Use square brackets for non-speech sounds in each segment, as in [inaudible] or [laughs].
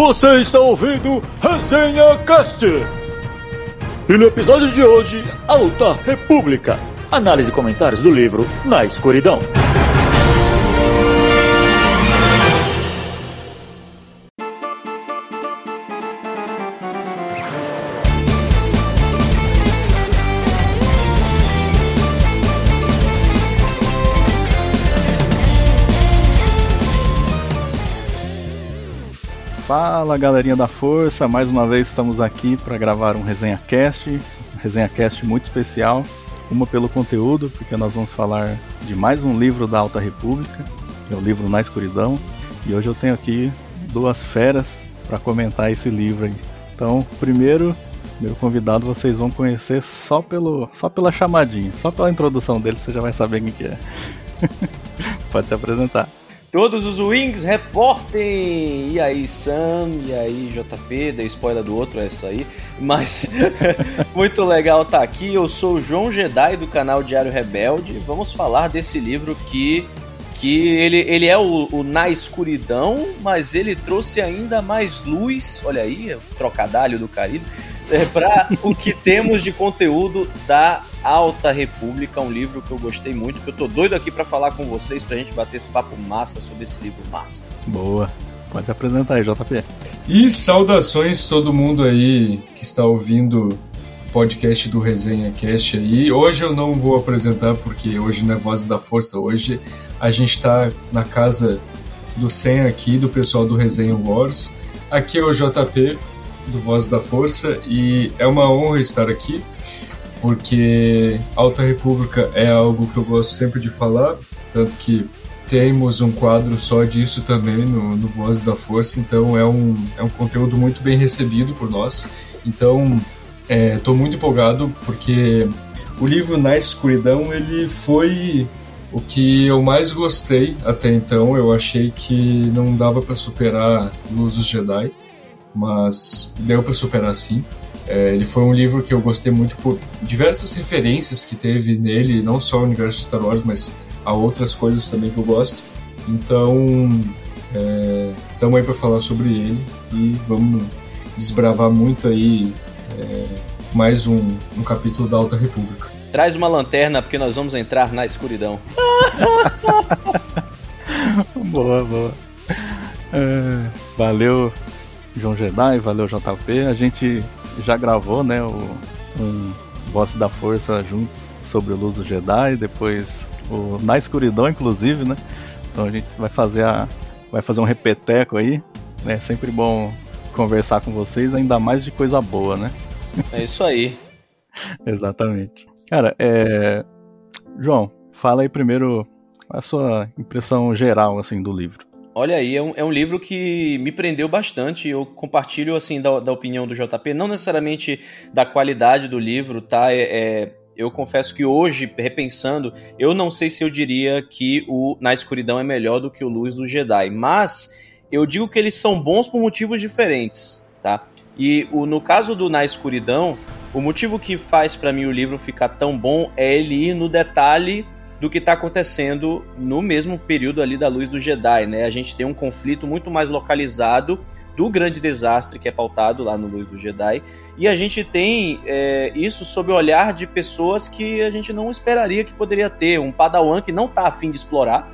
Você está ouvindo Resenha Cast. E no episódio de hoje, Alta República. Análise e comentários do livro Na Escuridão. Fala galerinha da Força, mais uma vez estamos aqui para gravar um Resenha Cast, um Resenha Cast muito especial, uma pelo conteúdo, porque nós vamos falar de mais um livro da Alta República, que é o livro Na Escuridão, e hoje eu tenho aqui duas feras para comentar esse livro aí. Então, primeiro, meu convidado vocês vão conhecer só pelo só pela chamadinha, só pela introdução dele você já vai saber quem que é. [laughs] Pode se apresentar. Todos os Wings reportem! E aí, Sam, e aí, JP, dei spoiler do outro, é isso aí. Mas [laughs] muito legal estar tá aqui. Eu sou o João Jedi do canal Diário Rebelde. Vamos falar desse livro que, que ele, ele é o, o Na Escuridão, mas ele trouxe ainda mais luz. Olha aí, trocadalho do Caribe é, para o que temos de conteúdo da Alta República, um livro que eu gostei muito, que eu tô doido aqui para falar com vocês, pra gente bater esse papo massa sobre esse livro massa. Boa. Pode se apresentar aí, JP. E saudações todo mundo aí que está ouvindo o podcast do Resenha Cast aí. Hoje eu não vou apresentar porque hoje não é Voz da Força, hoje a gente está na casa do Sen aqui, do pessoal do Resenha Wars. Aqui é o JP, do Voz da Força e é uma honra estar aqui porque Alta República é algo que eu gosto sempre de falar, tanto que temos um quadro só disso também no, no Voz da Força, então é um, é um conteúdo muito bem recebido por nós. Então estou é, muito empolgado porque o livro Na Escuridão ele foi o que eu mais gostei até então. Eu achei que não dava para superar Luz dos Jedi mas deu para superar sim. É, ele foi um livro que eu gostei muito por diversas referências que teve nele, não só o universo de Star Wars, mas a outras coisas também que eu gosto. Então, estamos é, aí para falar sobre ele e vamos desbravar muito aí é, mais um, um capítulo da Alta República. Traz uma lanterna porque nós vamos entrar na escuridão. [laughs] boa, boa. É, valeu João Jedi, valeu JP. A gente já gravou, né, o, um Voz da Força juntos sobre o Luz do Jedi, depois o Na Escuridão, inclusive, né? Então a gente vai fazer a vai fazer um repeteco aí, né? Sempre bom conversar com vocês, ainda mais de coisa boa, né? É isso aí. [laughs] Exatamente. Cara, é... João, fala aí primeiro a sua impressão geral assim do livro. Olha aí, é um, é um, livro que me prendeu bastante. Eu compartilho assim da, da, opinião do JP, não necessariamente da qualidade do livro, tá? É, é, eu confesso que hoje, repensando, eu não sei se eu diria que o Na Escuridão é melhor do que o Luz do Jedi, mas eu digo que eles são bons por motivos diferentes, tá? E o, no caso do Na Escuridão, o motivo que faz para mim o livro ficar tão bom é ele ir no detalhe do que está acontecendo no mesmo período ali da luz do Jedi, né? A gente tem um conflito muito mais localizado do grande desastre que é pautado lá no Luz do Jedi. E a gente tem é, isso sob o olhar de pessoas que a gente não esperaria que poderia ter. Um Padawan que não está afim de explorar,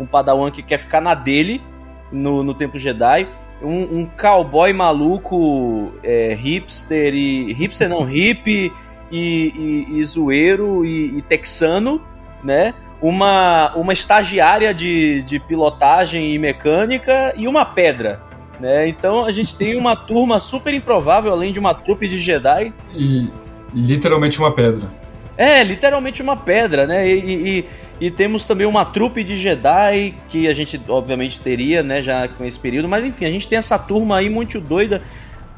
um Padawan que quer ficar na dele no, no Jedi, um, um cowboy maluco, é, hipster e. hipster não, hippie e, e, e zoeiro e, e texano né? Uma, uma estagiária de, de pilotagem e mecânica e uma pedra. Né? Então a gente tem uma turma super improvável, além de uma trupe de Jedi. E literalmente uma pedra. É, literalmente uma pedra, né? E, e, e, temos também uma trupe de Jedi que a gente obviamente teria, né, já com esse período. Mas enfim, a gente tem essa turma aí muito doida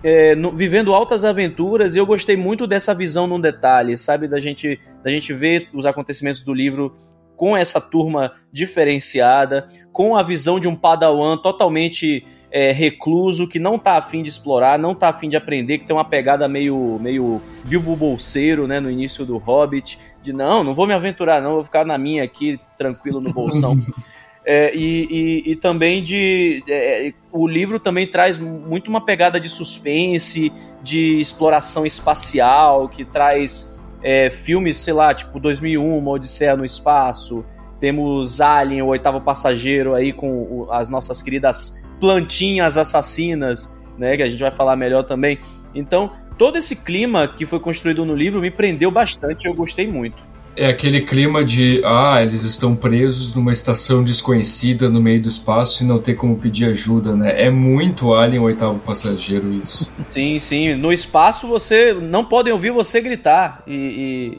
é, no, vivendo altas aventuras e eu gostei muito dessa visão num detalhe, sabe? Da gente, da gente ver os acontecimentos do livro com essa turma diferenciada, com a visão de um padawan totalmente é, recluso, que não tá afim de explorar, não tá afim de aprender, que tem uma pegada meio, meio Bilbo Bolseiro, né, no início do Hobbit, de não, não vou me aventurar não, vou ficar na minha aqui, tranquilo no bolsão. [laughs] É, e, e, e, também de. É, o livro também traz muito uma pegada de suspense, de exploração espacial, que traz é, filmes, sei lá, tipo 2001, Uma Odisseia no Espaço. Temos Alien, o oitavo passageiro aí com as nossas queridas plantinhas assassinas, né? Que a gente vai falar melhor também. Então, todo esse clima que foi construído no livro me prendeu bastante, eu gostei muito. É aquele clima de, ah, eles estão presos numa estação desconhecida no meio do espaço e não ter como pedir ajuda, né? É muito Alien Oitavo Passageiro isso. [laughs] sim, sim. No espaço você não podem ouvir você gritar e,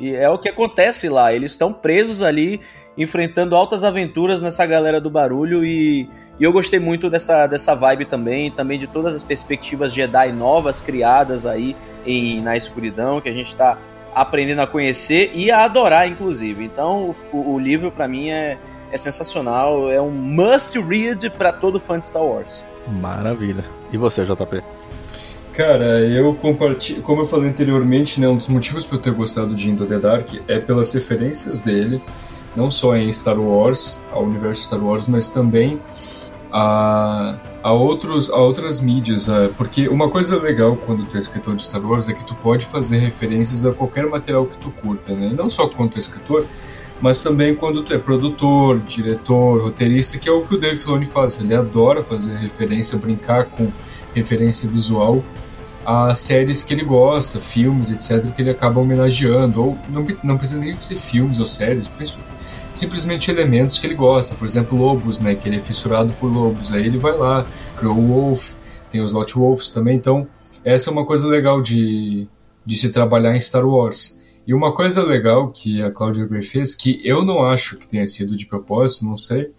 e, e é o que acontece lá. Eles estão presos ali enfrentando altas aventuras nessa galera do barulho e, e, eu gostei muito dessa, dessa vibe também, também de todas as perspectivas Jedi novas criadas aí em, na escuridão que a gente está aprendendo a conhecer e a adorar, inclusive. Então, o, o livro para mim é, é sensacional, é um must read para todo fã de Star Wars. Maravilha. E você, JP? Cara, eu compartilho, como eu falei anteriormente, né, um dos motivos para eu ter gostado de Into the Dark é pelas referências dele, não só em Star Wars, ao universo Star Wars, mas também a, a, outros, a outras mídias. A, porque uma coisa legal quando tu é escritor de Star Wars é que tu pode fazer referências a qualquer material que tu curta, né? não só quando tu é escritor, mas também quando tu é produtor, diretor, roteirista, que é o que o Dave Filoni faz. Ele adora fazer referência, brincar com referência visual a séries que ele gosta, filmes, etc., que ele acaba homenageando. Ou não, não precisa nem ser filmes ou séries, principalmente simplesmente elementos que ele gosta. Por exemplo, lobos, né? Que ele é fissurado por lobos. Aí ele vai lá, criou o Wolf, tem os Lot Wolves também. Então, essa é uma coisa legal de, de se trabalhar em Star Wars. E uma coisa legal que a Claudia Gray fez, que eu não acho que tenha sido de propósito, não sei,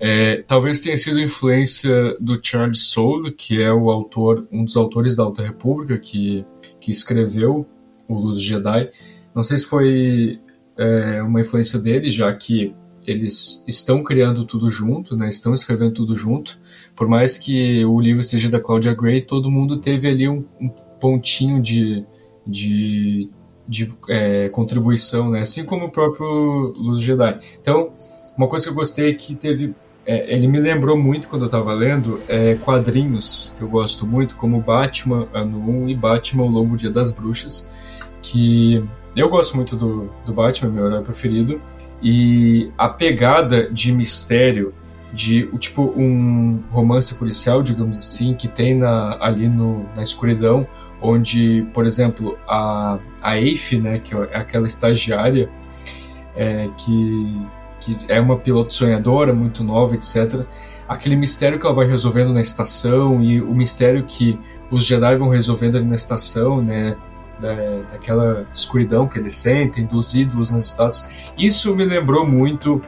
é, talvez tenha sido influência do Charles Soule, que é o autor, um dos autores da Alta República, que, que escreveu o Luz Jedi. Não sei se foi é, uma influência dele, já que eles estão criando tudo junto, né? Estão escrevendo tudo junto. Por mais que o livro seja da Claudia Gray, todo mundo teve ali um, um pontinho de, de, de é, contribuição, né? Assim como o próprio Luz Jedi. Então, uma coisa que eu gostei é que teve é, ele me lembrou muito quando eu estava lendo é, quadrinhos que eu gosto muito, como Batman Ano 1 e Batman O Longo Dia das Bruxas, que eu gosto muito do, do Batman, meu herói preferido, e a pegada de mistério, de tipo um romance policial, digamos assim, que tem na, ali no, na escuridão, onde, por exemplo, a, a Eife, né, que é aquela estagiária é, que, que é uma piloto sonhadora, muito nova, etc., aquele mistério que ela vai resolvendo na estação e o mistério que os Jedi vão resolvendo ali na estação, né? Da, daquela escuridão que eles sentem, dos ídolos nas estátuas. Isso me lembrou muito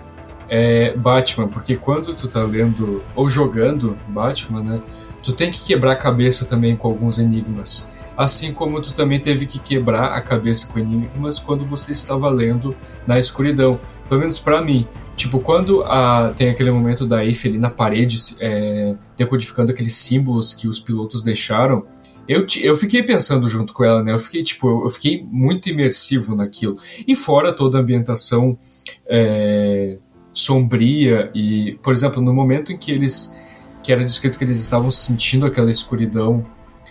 é, Batman, porque quando tu tá lendo ou jogando Batman, né, tu tem que quebrar a cabeça também com alguns enigmas. Assim como tu também teve que quebrar a cabeça com enigmas quando você estava lendo na escuridão. Pelo menos para mim. Tipo, quando a, tem aquele momento da Eiffel ali na parede, é, decodificando aqueles símbolos que os pilotos deixaram, eu, eu fiquei pensando junto com ela, né? Eu fiquei, tipo, eu fiquei muito imersivo naquilo. E fora toda a ambientação é, sombria e, por exemplo, no momento em que eles que era descrito que eles estavam sentindo aquela escuridão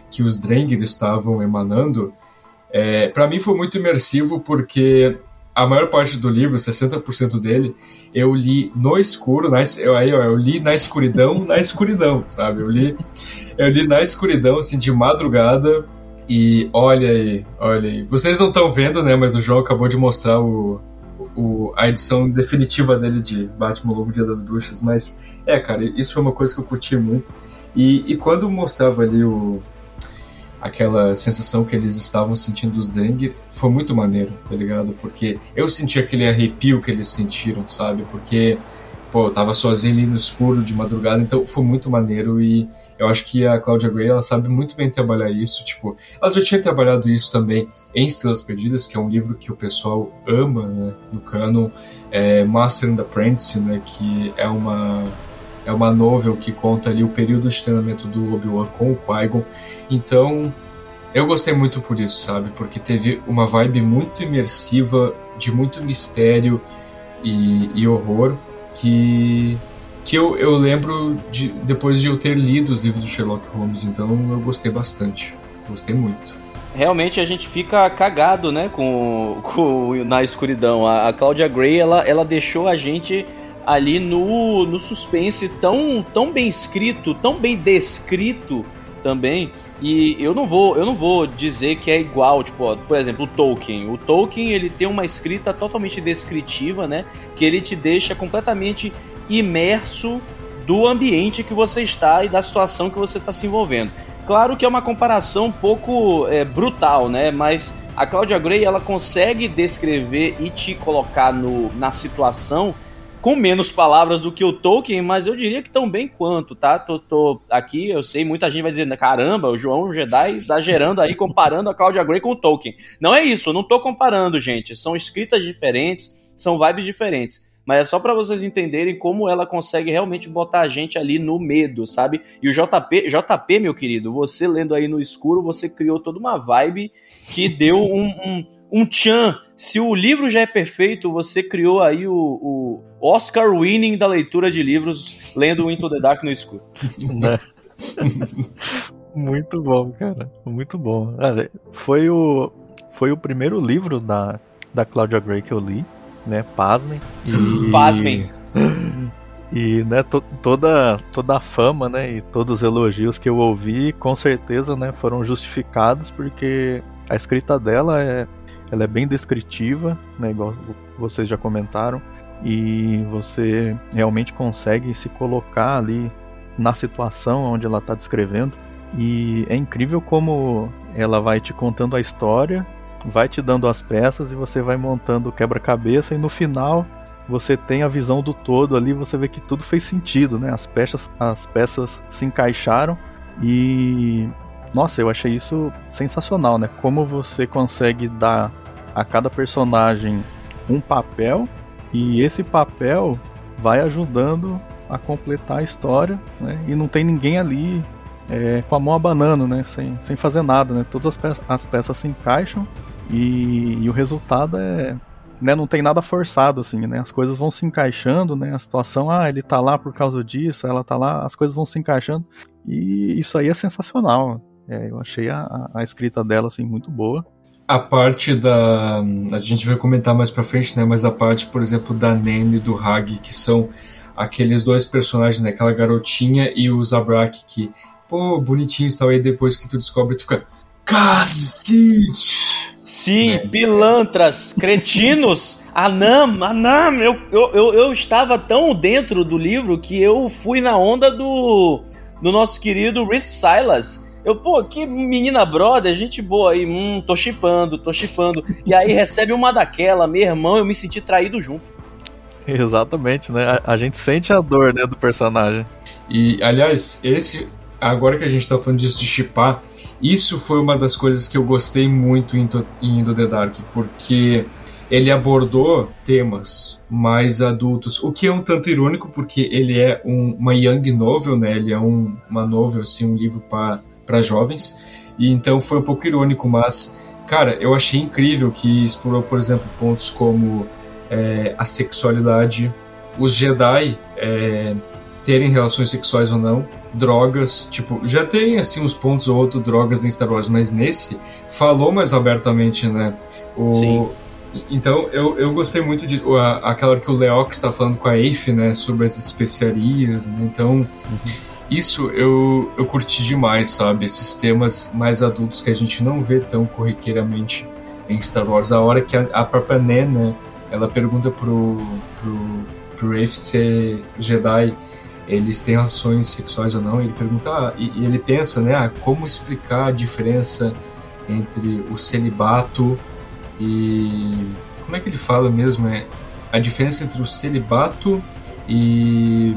que os Drengir estavam emanando, é, para mim foi muito imersivo porque a maior parte do livro, 60% dele, eu li no escuro, na, eu, eu, eu li na escuridão, na escuridão, sabe? Eu li eu li na escuridão, assim, de madrugada. E olha aí, olha aí. Vocês não estão vendo, né? Mas o João acabou de mostrar o, o, a edição definitiva dele de Batman Lobo Dia das Bruxas. Mas, é, cara, isso foi uma coisa que eu curti muito. E, e quando mostrava ali o, aquela sensação que eles estavam sentindo os dengue, foi muito maneiro, tá ligado? Porque eu senti aquele arrepio que eles sentiram, sabe? Porque, pô, eu tava sozinho ali no escuro de madrugada, então foi muito maneiro e eu acho que a Claudia Gray ela sabe muito bem trabalhar isso. Tipo, ela já tinha trabalhado isso também em Estrelas Perdidas, que é um livro que o pessoal ama né, no canon. É Master and Apprentice, né, que é uma é uma novel que conta ali o período de treinamento do Obi-Wan com o Qui-Gon. Então, eu gostei muito por isso, sabe? Porque teve uma vibe muito imersiva, de muito mistério e, e horror, que que eu, eu lembro de, depois de eu ter lido os livros do Sherlock Holmes, então eu gostei bastante. Gostei muito. Realmente a gente fica cagado, né, com, com na escuridão. A, a Claudia Gray, ela, ela deixou a gente ali no, no suspense tão, tão bem escrito, tão bem descrito também. E eu não vou, eu não vou dizer que é igual, tipo, ó, por exemplo, o Tolkien. O Tolkien, ele tem uma escrita totalmente descritiva, né, que ele te deixa completamente imerso do ambiente que você está e da situação que você está se envolvendo. Claro que é uma comparação um pouco é, brutal, né? Mas a Claudia Gray ela consegue descrever e te colocar no, na situação com menos palavras do que o Tolkien, mas eu diria que tão bem quanto, tá? Tô, tô aqui, eu sei, muita gente vai dizer, caramba, o João Jedi exagerando aí, comparando a Claudia Gray com o Tolkien. Não é isso, eu não tô comparando, gente. São escritas diferentes, são vibes diferentes mas é só para vocês entenderem como ela consegue realmente botar a gente ali no medo, sabe? E o JP, JP, meu querido, você lendo aí no escuro, você criou toda uma vibe que deu um, um, um tchan. Se o livro já é perfeito, você criou aí o, o Oscar winning da leitura de livros lendo Into the Dark no escuro. Né? [laughs] Muito bom, cara. Muito bom. Foi o, foi o primeiro livro da, da Claudia Gray que eu li né? Pasmem. E... [laughs] Pasmem. E né, to toda, toda a fama né, e todos os elogios que eu ouvi, com certeza né, foram justificados, porque a escrita dela é, ela é bem descritiva, né, igual vocês já comentaram, e você realmente consegue se colocar ali na situação onde ela está descrevendo. E é incrível como ela vai te contando a história vai te dando as peças e você vai montando o quebra-cabeça e no final você tem a visão do todo ali, você vê que tudo fez sentido, né? As peças, as peças se encaixaram e nossa, eu achei isso sensacional, né? Como você consegue dar a cada personagem um papel e esse papel vai ajudando a completar a história, né? E não tem ninguém ali é, com a mão abanando, né? Sem, sem fazer nada, né? Todas as, pe as peças se encaixam e, e o resultado é. Né, não tem nada forçado, assim, né? As coisas vão se encaixando, né? A situação, ah, ele tá lá por causa disso, ela tá lá, as coisas vão se encaixando. E isso aí é sensacional. É, eu achei a, a escrita dela, assim, muito boa. A parte da. A gente vai comentar mais pra frente, né? Mas a parte, por exemplo, da Nene e do Hag, que são aqueles dois personagens, né? Aquela garotinha e o Zabrak, que, pô, bonitinho e tal, aí depois que tu descobre, tu fica. Cacete! Sim, né? pilantras, cretinos. Anam, Anam, eu, eu, eu, eu estava tão dentro do livro que eu fui na onda do, do nosso querido Riff Silas. Eu, pô, que menina brother, gente boa aí, hum, tô chipando, tô chipando. E aí recebe uma daquela, meu irmão, eu me senti traído junto. Exatamente, né? A, a gente sente a dor, né, do personagem. E, aliás, esse, agora que a gente tá falando disso de chipar, isso foi uma das coisas que eu gostei muito em, em Into the Dark, porque ele abordou temas mais adultos, o que é um tanto irônico, porque ele é um, uma young novel, né? Ele é um, uma novel, assim, um livro para jovens, e então foi um pouco irônico, mas, cara, eu achei incrível que explorou, por exemplo, pontos como é, a sexualidade, os Jedi é, terem relações sexuais ou não, drogas, tipo, já tem assim uns pontos ou outros drogas em Star Wars, mas nesse falou mais abertamente, né? O, Sim. Então eu, eu gostei muito de a, aquela hora que o Leox está falando com a Eife, né, sobre as especiarias, né? Então uhum. Isso eu, eu curti demais, sabe? Esses temas mais adultos que a gente não vê tão corriqueiramente em Star Wars. A hora que a, a própria Nen, né, ela pergunta pro, pro, pro Eife ser Jedi eles têm relações sexuais ou não, ele pergunta, ah, e, e, ele pensa, né, ah, como explicar a diferença entre o celibato e... como é que ele fala mesmo? É a diferença entre o celibato e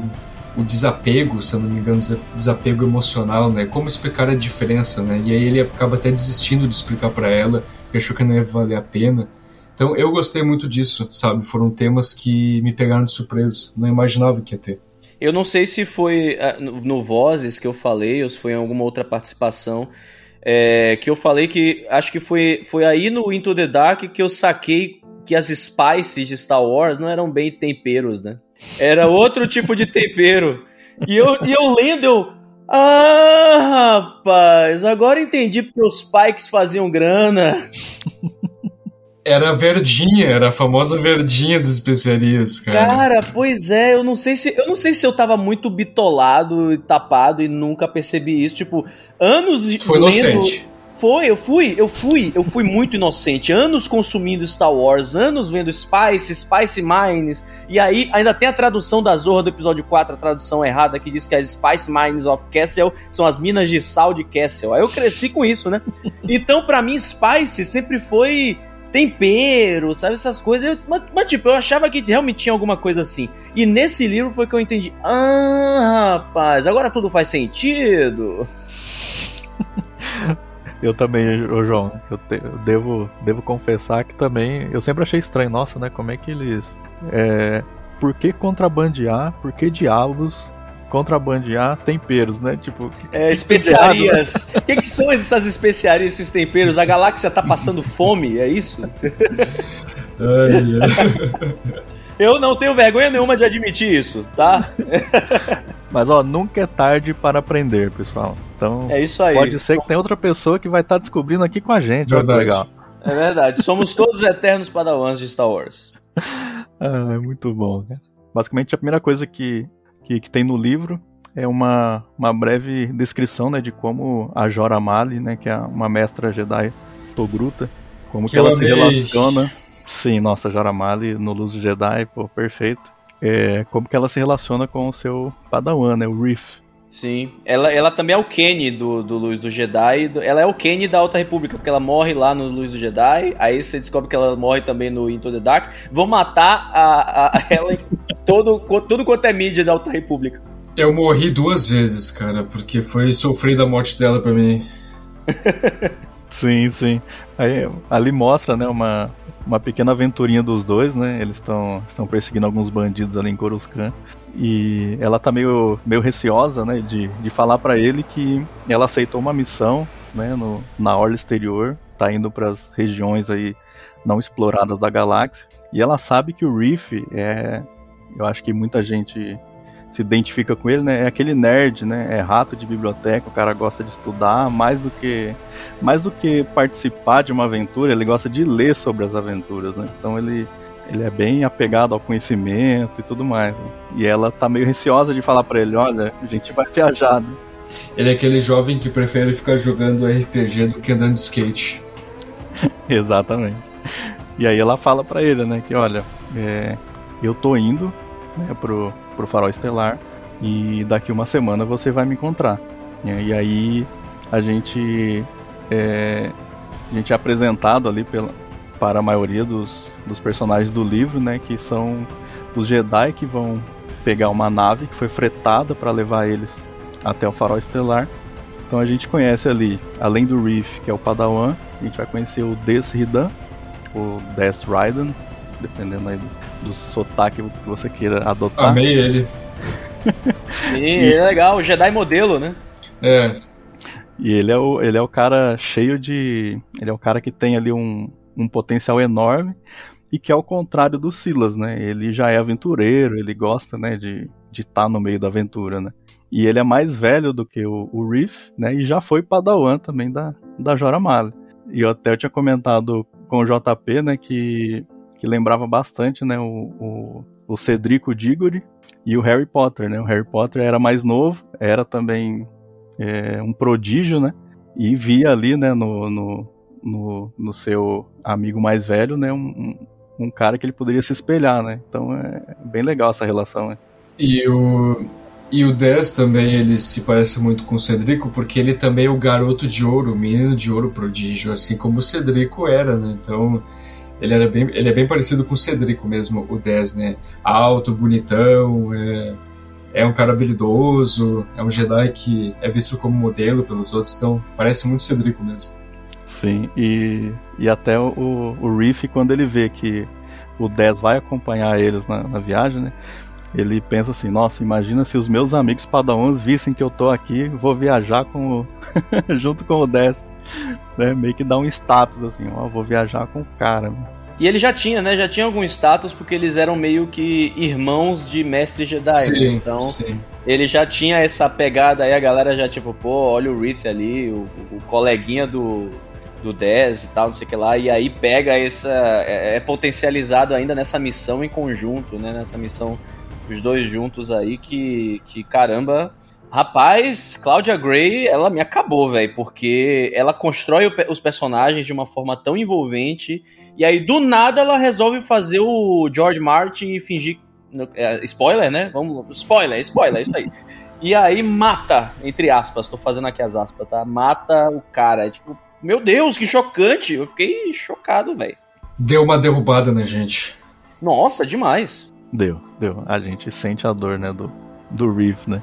o desapego, se eu não me engano, desapego emocional, né? Como explicar a diferença, né? E aí ele acaba até desistindo de explicar para ela, achou que não ia valer a pena. Então eu gostei muito disso, sabe? Foram temas que me pegaram de surpresa, não imaginava que ia ter. Eu não sei se foi ah, no Vozes que eu falei ou se foi em alguma outra participação é, que eu falei que acho que foi, foi aí no Into the Dark que eu saquei que as spices de Star Wars não eram bem temperos, né? Era outro tipo de tempero. E eu, e eu lendo, eu. Ah, rapaz, agora entendi porque os Pikes faziam grana. Era verdinha, era a famosa verdinha as especiarias, cara. Cara, pois é, eu não sei se eu não sei se eu tava muito bitolado e tapado e nunca percebi isso, tipo, anos Foi lendo... inocente. Foi, eu fui, eu fui, eu fui muito inocente. Anos consumindo Star Wars, anos vendo Spice, Spice Mines. E aí ainda tem a tradução da Zorra do episódio 4, a tradução errada, que diz que as Spice Mines of Castle são as minas de sal de Castle. Aí eu cresci com isso, né? Então, para mim, Spice sempre foi tempero, sabe? Essas coisas. Eu, mas, mas, tipo, eu achava que realmente tinha alguma coisa assim. E nesse livro foi que eu entendi. Ah, rapaz, agora tudo faz sentido. Eu também, ô João, eu, te, eu, devo, devo confessar que também eu sempre achei estranho, nossa, né? Como é que eles. É, por que contrabandear? Por que diabos contrabandear temperos, né? Tipo, é, especiarias. O que, que, são essas especiarias, esses temperos? A galáxia tá passando fome, é isso? Eu não tenho vergonha nenhuma de admitir isso, tá? [laughs] Mas ó, nunca é tarde para aprender, pessoal. Então, é isso aí. Pode ser que tenha outra pessoa que vai estar tá descobrindo aqui com a gente. Verdade. Olha que legal. É verdade. Somos todos eternos padawans de Star Wars. [laughs] ah, é muito bom, cara. Basicamente, a primeira coisa que, que, que, tem no livro é uma, uma breve descrição né, de como a Jora Mali, né, que é uma mestra Jedi Togruta, como que, que ela se relaciona. Sim, nossa, Jora Mali no Luz do Jedi, pô, perfeito. É, como que ela se relaciona com o seu Padawan, né, o Reef. Sim, ela, ela também é o Kenny do, do Luz do Jedi. Ela é o Kenny da Alta República, porque ela morre lá no Luz do Jedi. Aí você descobre que ela morre também no Into the Dark. Vão matar a, a [laughs] ela em todo, tudo quanto é mídia da Alta República. Eu morri duas vezes, cara, porque foi sofrer da morte dela pra mim. [laughs] sim, sim. Aí, ali mostra, né, uma, uma pequena aventurinha dos dois, né? Eles estão perseguindo alguns bandidos ali em Coruscant. E ela tá meio, meio receosa, né, de, de falar para ele que ela aceitou uma missão, né, no, na orla exterior, tá indo para as regiões aí não exploradas da galáxia. E ela sabe que o Reef é, eu acho que muita gente se identifica com ele, né? É aquele nerd, né? É rato de biblioteca, o cara gosta de estudar mais do que mais do que participar de uma aventura, ele gosta de ler sobre as aventuras, né? Então ele ele é bem apegado ao conhecimento e tudo mais. Né? E ela tá meio receosa de falar para ele, olha, a gente vai viajar. Né? Ele é aquele jovem que prefere ficar jogando RPG do que andando de skate. [laughs] Exatamente. E aí ela fala para ele, né, que olha, é, eu tô indo né, pro, pro Farol Estelar e daqui uma semana você vai me encontrar. E aí a gente é, a gente é apresentado ali pela, para a maioria dos, dos personagens do livro, né, que são os Jedi que vão pegar uma nave que foi fretada para levar eles até o Farol Estelar. Então a gente conhece ali, além do Reef, que é o Padawan, a gente vai conhecer o Des Ridan, o Des Raiden, dependendo aí do, do sotaque que você queira adotar. Amei ele. Sim, [laughs] ele é legal, o Jedi modelo, né? É. E ele é o, ele é o cara cheio de. Ele é o cara que tem ali um, um potencial enorme e que é o contrário do Silas, né? Ele já é aventureiro, ele gosta, né, de de estar tá no meio da aventura, né? E ele é mais velho do que o, o Reef, né? E já foi Padawan também da, da Jora Male. E eu até eu tinha comentado com o JP, né, que, que lembrava bastante, né, o, o, o Cedrico Diggory e o Harry Potter, né? O Harry Potter era mais novo, era também é, um prodígio, né? E via ali, né, no, no, no, no seu amigo mais velho, né, um, um, cara que ele poderia se espelhar, né? Então é bem legal essa relação, né? E o, e o 10 também, ele se parece muito com o Cedrico, porque ele também é o garoto de ouro, o menino de ouro prodígio, assim como o Cedrico era, né? Então, ele, era bem, ele é bem parecido com o Cedrico mesmo, o 10, né? Alto, bonitão, é, é um cara habilidoso, é um Jedi que é visto como modelo pelos outros, então parece muito Cedrico mesmo. Sim, e, e até o, o Reef, quando ele vê que o 10 vai acompanhar eles na, na viagem, né? Ele pensa assim, nossa, imagina se os meus amigos padawans vissem que eu tô aqui, vou viajar com o... [laughs] junto com o 10. [laughs] Né? Meio que dá um status assim, ó, vou viajar com o cara. E ele já tinha, né? Já tinha algum status porque eles eram meio que irmãos de mestre Jedi. Né? Sim, então, sim. ele já tinha essa pegada aí, a galera já tipo, pô, olha o Riff ali, o, o coleguinha do, do 10 e tal, não sei o que lá, e aí pega essa. É, é, potencializado ainda nessa missão em conjunto, né? Nessa missão, os dois juntos aí, que, que caramba. Rapaz, Claudia Gray, ela me acabou, velho, porque ela constrói os personagens de uma forma tão envolvente, e aí do nada ela resolve fazer o George Martin e fingir. É, spoiler, né? Vamos. Spoiler, spoiler, isso aí. E aí mata, entre aspas, tô fazendo aqui as aspas, tá? Mata o cara. É tipo, meu Deus, que chocante! Eu fiquei chocado, velho. Deu uma derrubada na gente. Nossa, demais. Deu, deu. A gente sente a dor, né, do, do Reeve, né?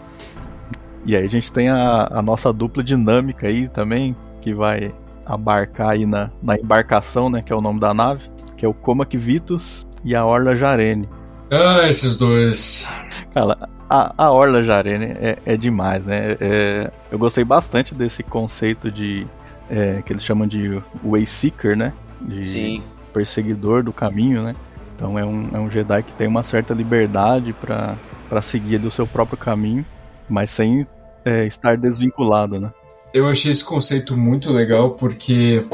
E aí a gente tem a, a nossa dupla dinâmica aí também, que vai abarcar aí na, na embarcação, né, que é o nome da nave, que é o Comac Vitus e a Orla Jarene. Ah, esses dois. Cara, a, a Orla Jarene é, é demais, né? É, eu gostei bastante desse conceito de é, que eles chamam de Wayseeker, né? De Sim. perseguidor do caminho, né? Então é um, é um Jedi que tem uma certa liberdade para seguir ali o seu próprio caminho, mas sem é, estar desvinculado, né? Eu achei esse conceito muito legal porque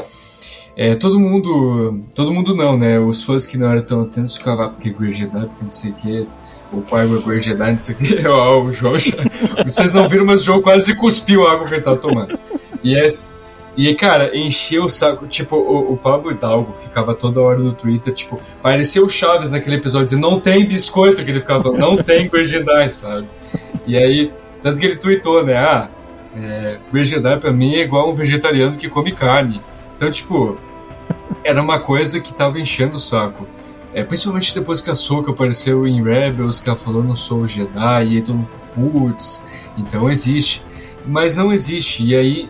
é, todo mundo, todo mundo não, né? Os fãs que não eram tão atentos ficavam, ah, porque Grey porque não sei o que, o pai é Grey não sei o que, [laughs] o João já, [laughs] vocês não viram, mas o João quase cuspiu a água que ele tava tomando. E esse, e, cara, encheu o saco. Tipo, o, o Pablo Hidalgo ficava toda hora no Twitter, tipo, parecia o Chaves naquele episódio, dizendo, não tem biscoito, que ele ficava falando, não tem Grey sabe? E aí, tanto que ele tweetou, né, ah, é, Grey Jedi pra mim é igual um vegetariano que come carne. Então, tipo, [laughs] era uma coisa que tava enchendo o saco. É, principalmente depois que a Soka apareceu em Rebels, que ela falou, não sou Jedi, e aí todo mundo, putz, então existe. Mas não existe, e aí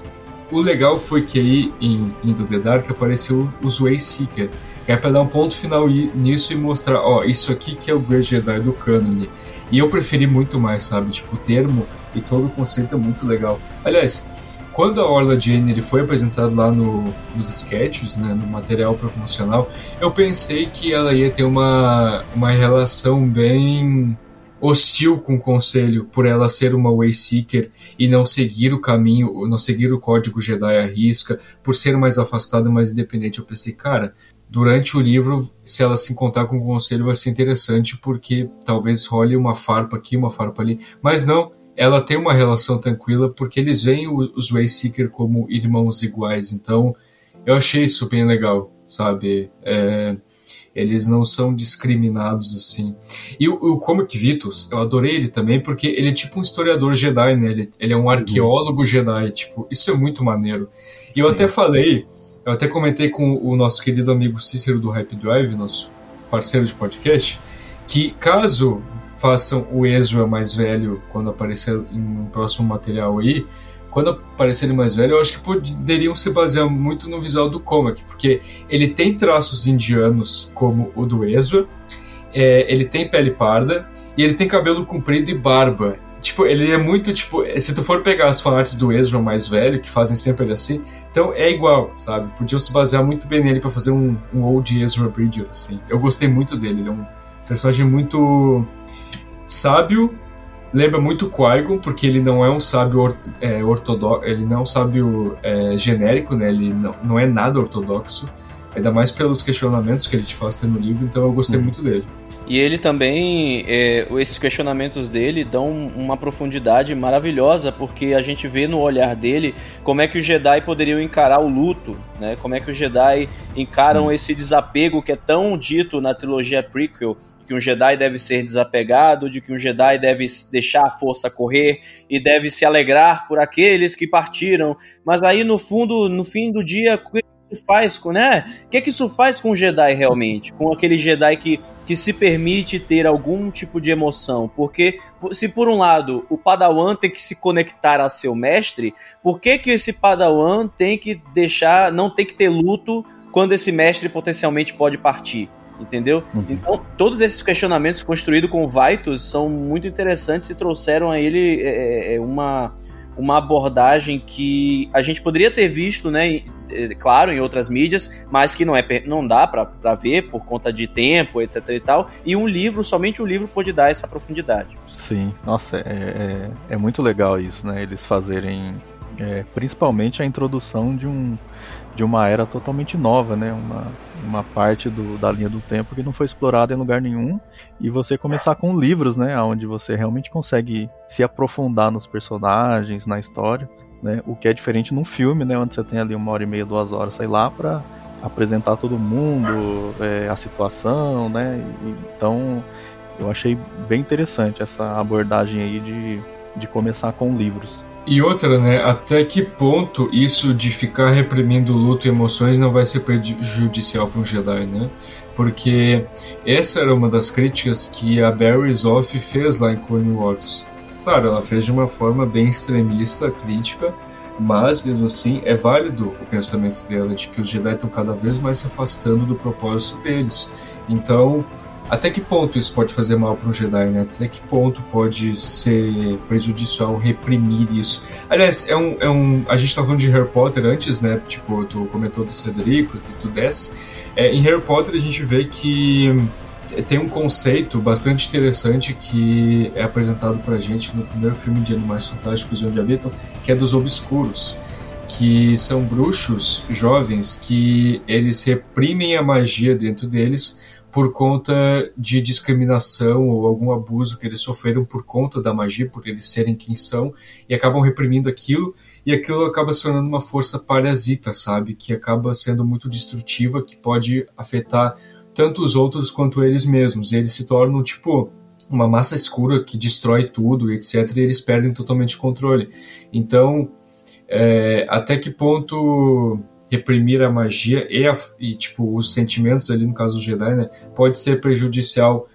o legal foi que aí em, em The Dark apareceu o Way Seeker, que é pra dar um ponto final nisso e mostrar, ó, isso aqui que é o Great Jedi do canon. E eu preferi muito mais, sabe? Tipo, o termo e todo o conceito é muito legal. Aliás, quando a Orla Jane ele foi apresentado lá no, nos sketches, né, no material promocional, eu pensei que ela ia ter uma, uma relação bem hostil com o conselho por ela ser uma Wayseeker e não seguir o caminho, não seguir o código Jedi à risca, por ser mais afastada, mais independente. Eu pensei, cara, durante o livro, se ela se encontrar com o conselho vai ser interessante porque talvez role uma farpa aqui, uma farpa ali, mas não. Ela tem uma relação tranquila porque eles veem os Wayseeker como irmãos iguais, então eu achei isso bem legal, sabe? É, eles não são discriminados assim. E o, o Comic Vitus, eu adorei ele também porque ele é tipo um historiador Jedi, né? Ele, ele é um arqueólogo. Jedi, tipo, isso é muito maneiro. E eu até falei, eu até comentei com o nosso querido amigo Cícero do Hype Drive, nosso parceiro de podcast, que caso façam o Ezra mais velho quando aparecer em um próximo material aí, quando aparecer ele mais velho, eu acho que poderiam se basear muito no visual do Comac, porque ele tem traços indianos como o do Ezra, é, ele tem pele parda e ele tem cabelo comprido e barba. Tipo, ele é muito, tipo, se tu for pegar as fanarts do Ezra mais velho, que fazem sempre ele assim, então é igual, sabe? Podiam se basear muito bem nele para fazer um, um old Ezra Bridger, assim. Eu gostei muito dele, ele é um personagem muito sábio lembra muito Qui-Gon, porque ele não é um sábio or, é, ortodoxo, ele não é um sábio é, genérico, né? Ele não, não é nada ortodoxo, ainda mais pelos questionamentos que ele te faz no livro, então eu gostei uhum. muito dele. E ele também, é, esses questionamentos dele dão uma profundidade maravilhosa, porque a gente vê no olhar dele como é que os Jedi poderiam encarar o luto, né? Como é que os Jedi encaram esse desapego que é tão dito na trilogia prequel, que um Jedi deve ser desapegado, de que um Jedi deve deixar a força correr e deve se alegrar por aqueles que partiram. Mas aí no fundo, no fim do dia, faz com, né? O que, é que isso faz com o Jedi realmente? Com aquele Jedi que, que se permite ter algum tipo de emoção? Porque se por um lado o Padawan tem que se conectar a seu mestre, por que que esse Padawan tem que deixar, não tem que ter luto quando esse mestre potencialmente pode partir? Entendeu? Uhum. Então, todos esses questionamentos construídos com o Vitus são muito interessantes e trouxeram a ele é, é, é uma, uma abordagem que a gente poderia ter visto, né, é, claro, em outras mídias, mas que não, é, não dá para ver por conta de tempo, etc e tal. E um livro, somente um livro pode dar essa profundidade. Sim, nossa, é, é, é muito legal isso, né? Eles fazerem é, principalmente a introdução de, um, de uma era totalmente nova, né? Uma, uma parte do, da linha do tempo que não foi explorada em lugar nenhum. E você começar com livros, né? Onde você realmente consegue se aprofundar nos personagens, na história. Né? O que é diferente num filme, né? Onde você tem ali uma hora e meia, duas horas, sei lá, para apresentar todo mundo, é, a situação, né? Então eu achei bem interessante essa abordagem aí de, de começar com livros. E outra, né? Até que ponto isso de ficar reprimindo luto e emoções não vai ser prejudicial para um Jedi, né? Porque essa era uma das críticas que a Barry Zoff fez lá em Clone Wars. Claro, ela fez de uma forma bem extremista, crítica, mas mesmo assim é válido o pensamento dela de que os Jedi estão cada vez mais se afastando do propósito deles. Então, até que ponto isso pode fazer mal para um Jedi, né? Até que ponto pode ser prejudicial reprimir isso? Aliás, é um, é um a gente estava falando de Harry Potter antes, né? Tipo, tu comentou do Cedrico e tu desce. É, em Harry Potter a gente vê que tem um conceito bastante interessante que é apresentado pra gente no primeiro filme de Animais Fantásticos e Onde Habitam, que é dos Obscuros, que são bruxos jovens que eles reprimem a magia dentro deles por conta de discriminação ou algum abuso que eles sofreram por conta da magia, por eles serem quem são, e acabam reprimindo aquilo, e aquilo acaba se tornando uma força parasita, sabe? Que acaba sendo muito destrutiva, que pode afetar tanto os outros quanto eles mesmos. E eles se tornam, tipo, uma massa escura que destrói tudo, etc., e eles perdem totalmente o controle. Então, é, até que ponto reprimir a magia e, a, e, tipo os sentimentos ali no caso do Jedi, né, pode ser prejudicial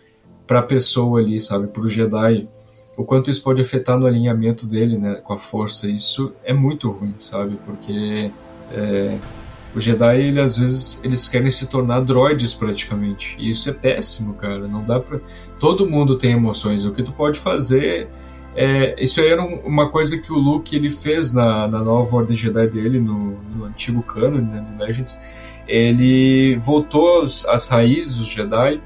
para a pessoa ali, sabe, para o Jedi. O quanto isso pode afetar no alinhamento dele, né, com a força, isso é muito ruim, sabe, porque é, o Jedi, ele, às vezes, eles querem se tornar droids praticamente. E isso é péssimo, cara. Não dá para Todo mundo tem emoções. O que tu pode fazer é, isso aí era uma coisa que o Luke ele fez na, na nova Ordem Jedi dele, no, no antigo canon, né, no Legends. Ele voltou às raízes dos Jedi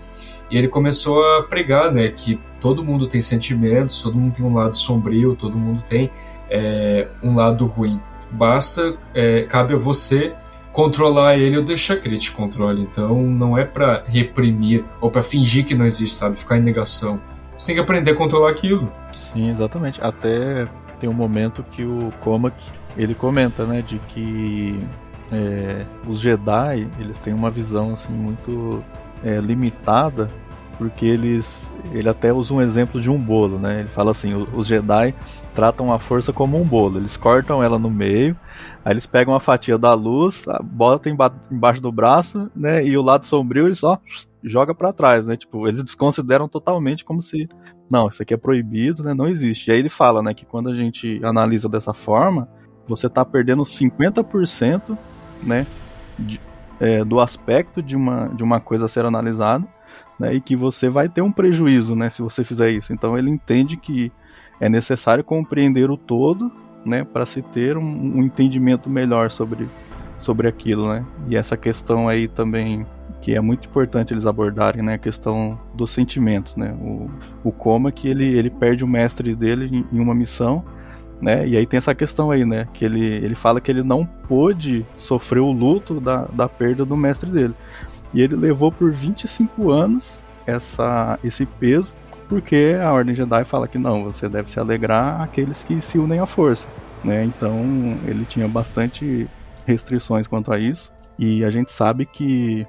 e ele começou a pregar né, que todo mundo tem sentimentos, todo mundo tem um lado sombrio, todo mundo tem é, um lado ruim. Basta, é, cabe a você controlar ele ou deixar que ele te controle. Então não é para reprimir ou para fingir que não existe, sabe? Ficar em negação. Você tem que aprender a controlar aquilo. Sim, exatamente. Até tem um momento que o Comac ele comenta, né, de que é, os Jedi eles têm uma visão assim muito é, limitada porque eles ele até usa um exemplo de um bolo, né? Ele fala assim, os Jedi tratam a força como um bolo, eles cortam ela no meio, aí eles pegam uma fatia da luz, botam embaixo do braço, né? E o lado sombrio eles só joga para trás, né? Tipo, eles desconsideram totalmente como se não, isso aqui é proibido, né? Não existe. E aí ele fala, né, que quando a gente analisa dessa forma, você está perdendo 50%, né, de, é, do aspecto de uma, de uma coisa a ser analisada, né, e que você vai ter um prejuízo, né, se você fizer isso. Então ele entende que é necessário compreender o todo, né, para se ter um, um entendimento melhor sobre, sobre aquilo, né. E essa questão aí também que é muito importante eles abordarem, né, a questão dos sentimentos, né, o, o Coma que ele, ele perde o mestre dele em, em, uma missão, né, e aí tem essa questão aí, né, que ele, ele fala que ele não pôde sofrer o luto da, da perda do mestre dele, e ele levou por 25 anos essa, esse peso, porque a Ordem Jedi fala que não, você deve se alegrar aqueles que se unem à força, né, então ele tinha bastante restrições quanto a isso, e a gente sabe que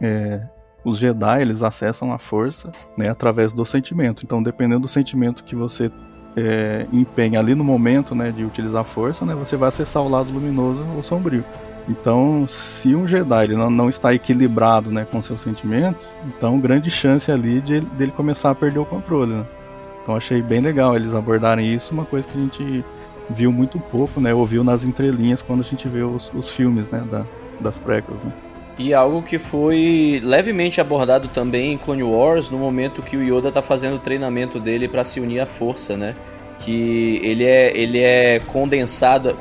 é, os Jedi eles acessam a força né, através do sentimento. Então, dependendo do sentimento que você é, empenha ali no momento né, de utilizar a força, né, você vai acessar o lado luminoso ou sombrio. Então, se um Jedi ele não, não está equilibrado né, com seus sentimentos, então grande chance ali de dele começar a perder o controle. Né? Então, achei bem legal eles abordarem isso, uma coisa que a gente viu muito pouco, né, ouviu nas entrelinhas quando a gente vê os, os filmes né, da, das prequels. Né? E algo que foi levemente abordado também em Clone Wars, no momento que o Yoda tá fazendo o treinamento dele para se unir à força, né? Que ele é, ele é condensado,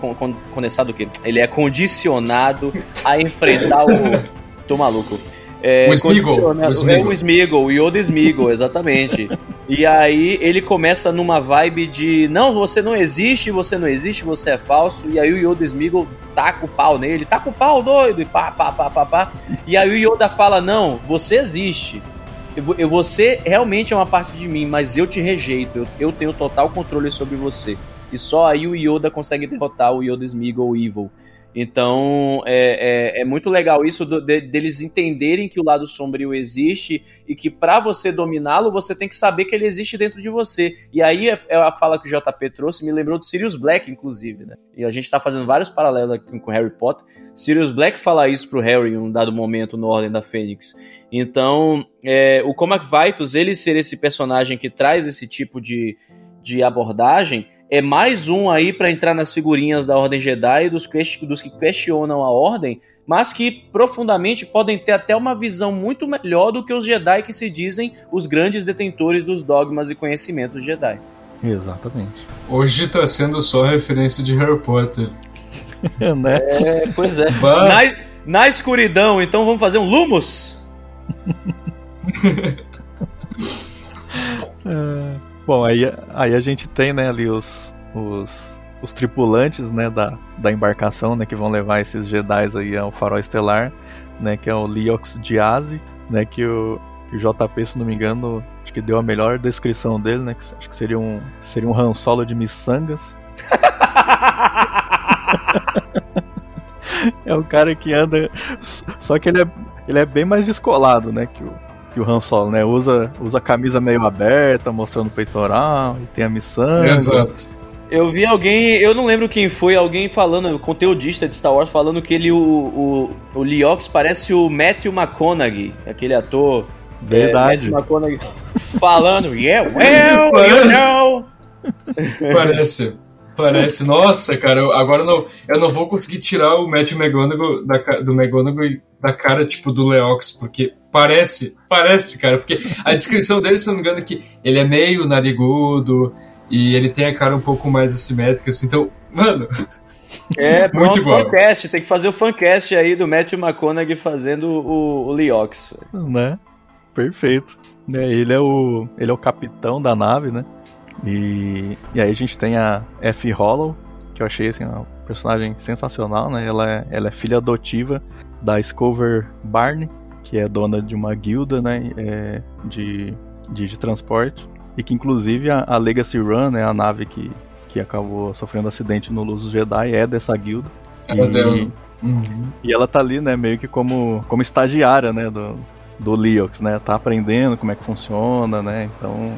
condensado o quê? Ele é condicionado a enfrentar o... [laughs] Tô maluco. É, o Smeagol. O Smeagol. É o Smeagol, o Yoda Smeagol, exatamente. [laughs] e aí ele começa numa vibe de não, você não existe, você não existe, você é falso. E aí o Yoda Smeagol taca o pau nele, taca o pau doido, e pá, pá, pá, pá, pá. E aí o Yoda fala, não, você existe. Eu, você realmente é uma parte de mim, mas eu te rejeito. Eu, eu tenho total controle sobre você. E só aí o Yoda consegue derrotar o Yoda Smeagol Evil. Então é, é, é, muito legal isso de, deles entenderem que o lado sombrio existe e que para você dominá-lo você tem que saber que ele existe dentro de você. E aí é, é a fala que o JP trouxe me lembrou do Sirius Black, inclusive, né? E a gente tá fazendo vários paralelos aqui com Harry Potter. Sirius Black fala isso pro Harry em um dado momento no Ordem da Fênix. Então, é, o Comac Vitus, ele ser esse personagem que traz esse tipo de, de abordagem é mais um aí para entrar nas figurinhas da Ordem Jedi, dos, dos que questionam a Ordem, mas que profundamente podem ter até uma visão muito melhor do que os Jedi que se dizem os grandes detentores dos dogmas e conhecimentos Jedi. Exatamente. Hoje está sendo só referência de Harry Potter. [laughs] né? É, pois é. Na, na, escuridão, então vamos fazer um Lumos? [laughs] [laughs] é. Bom, aí, aí a gente tem, né, ali os, os, os tripulantes, né, da, da embarcação, né, que vão levar esses Jedi aí ao farol estelar, né, que é o Liox Diazi, né, que o, o JP, se não me engano, acho que deu a melhor descrição dele, né, que acho que seria um, seria um Han Solo de miçangas. [laughs] é um cara que anda, só que ele é, ele é bem mais descolado, né, que o que o Han Solo, né? Usa, usa a camisa meio aberta, mostrando o peitoral, e tem a missão. Exato. Eu vi alguém, eu não lembro quem foi, alguém falando, conteudista de Star Wars, falando que ele, o, o, o Liox parece o Matthew McConaughey, aquele ator. Verdade. É, Matthew McConaughey falando, yeah, well, [laughs] you know. Parece. Parece. Nossa, cara, eu, agora eu não, eu não vou conseguir tirar o Matthew McConaughey da, do McConaughey da cara, tipo, do Leox, porque parece, parece, cara, porque a descrição dele, se não me engano, é que ele é meio narigudo e ele tem a cara um pouco mais assimétrica, assim, então, mano... É, [laughs] muito bom. Fancast, tem que fazer o fancast aí do Matthew McConaughey fazendo o, o Leox. Né? Perfeito. É, ele, é o, ele é o capitão da nave, né? E, e aí a gente tem a F. Hollow, que eu achei assim, uma personagem sensacional, né? Ela é, ela é filha adotiva da Scover Barney, que é dona de uma guilda, né? É, de, de, de, transporte. E que inclusive a, a, Legacy Run, né? A nave que, que acabou sofrendo acidente no Luz Jedi é dessa guilda. É e, uhum. e ela tá ali, né? Meio que como, como estagiária, né? Do, do Leox, né? Tá aprendendo como é que funciona, né? Então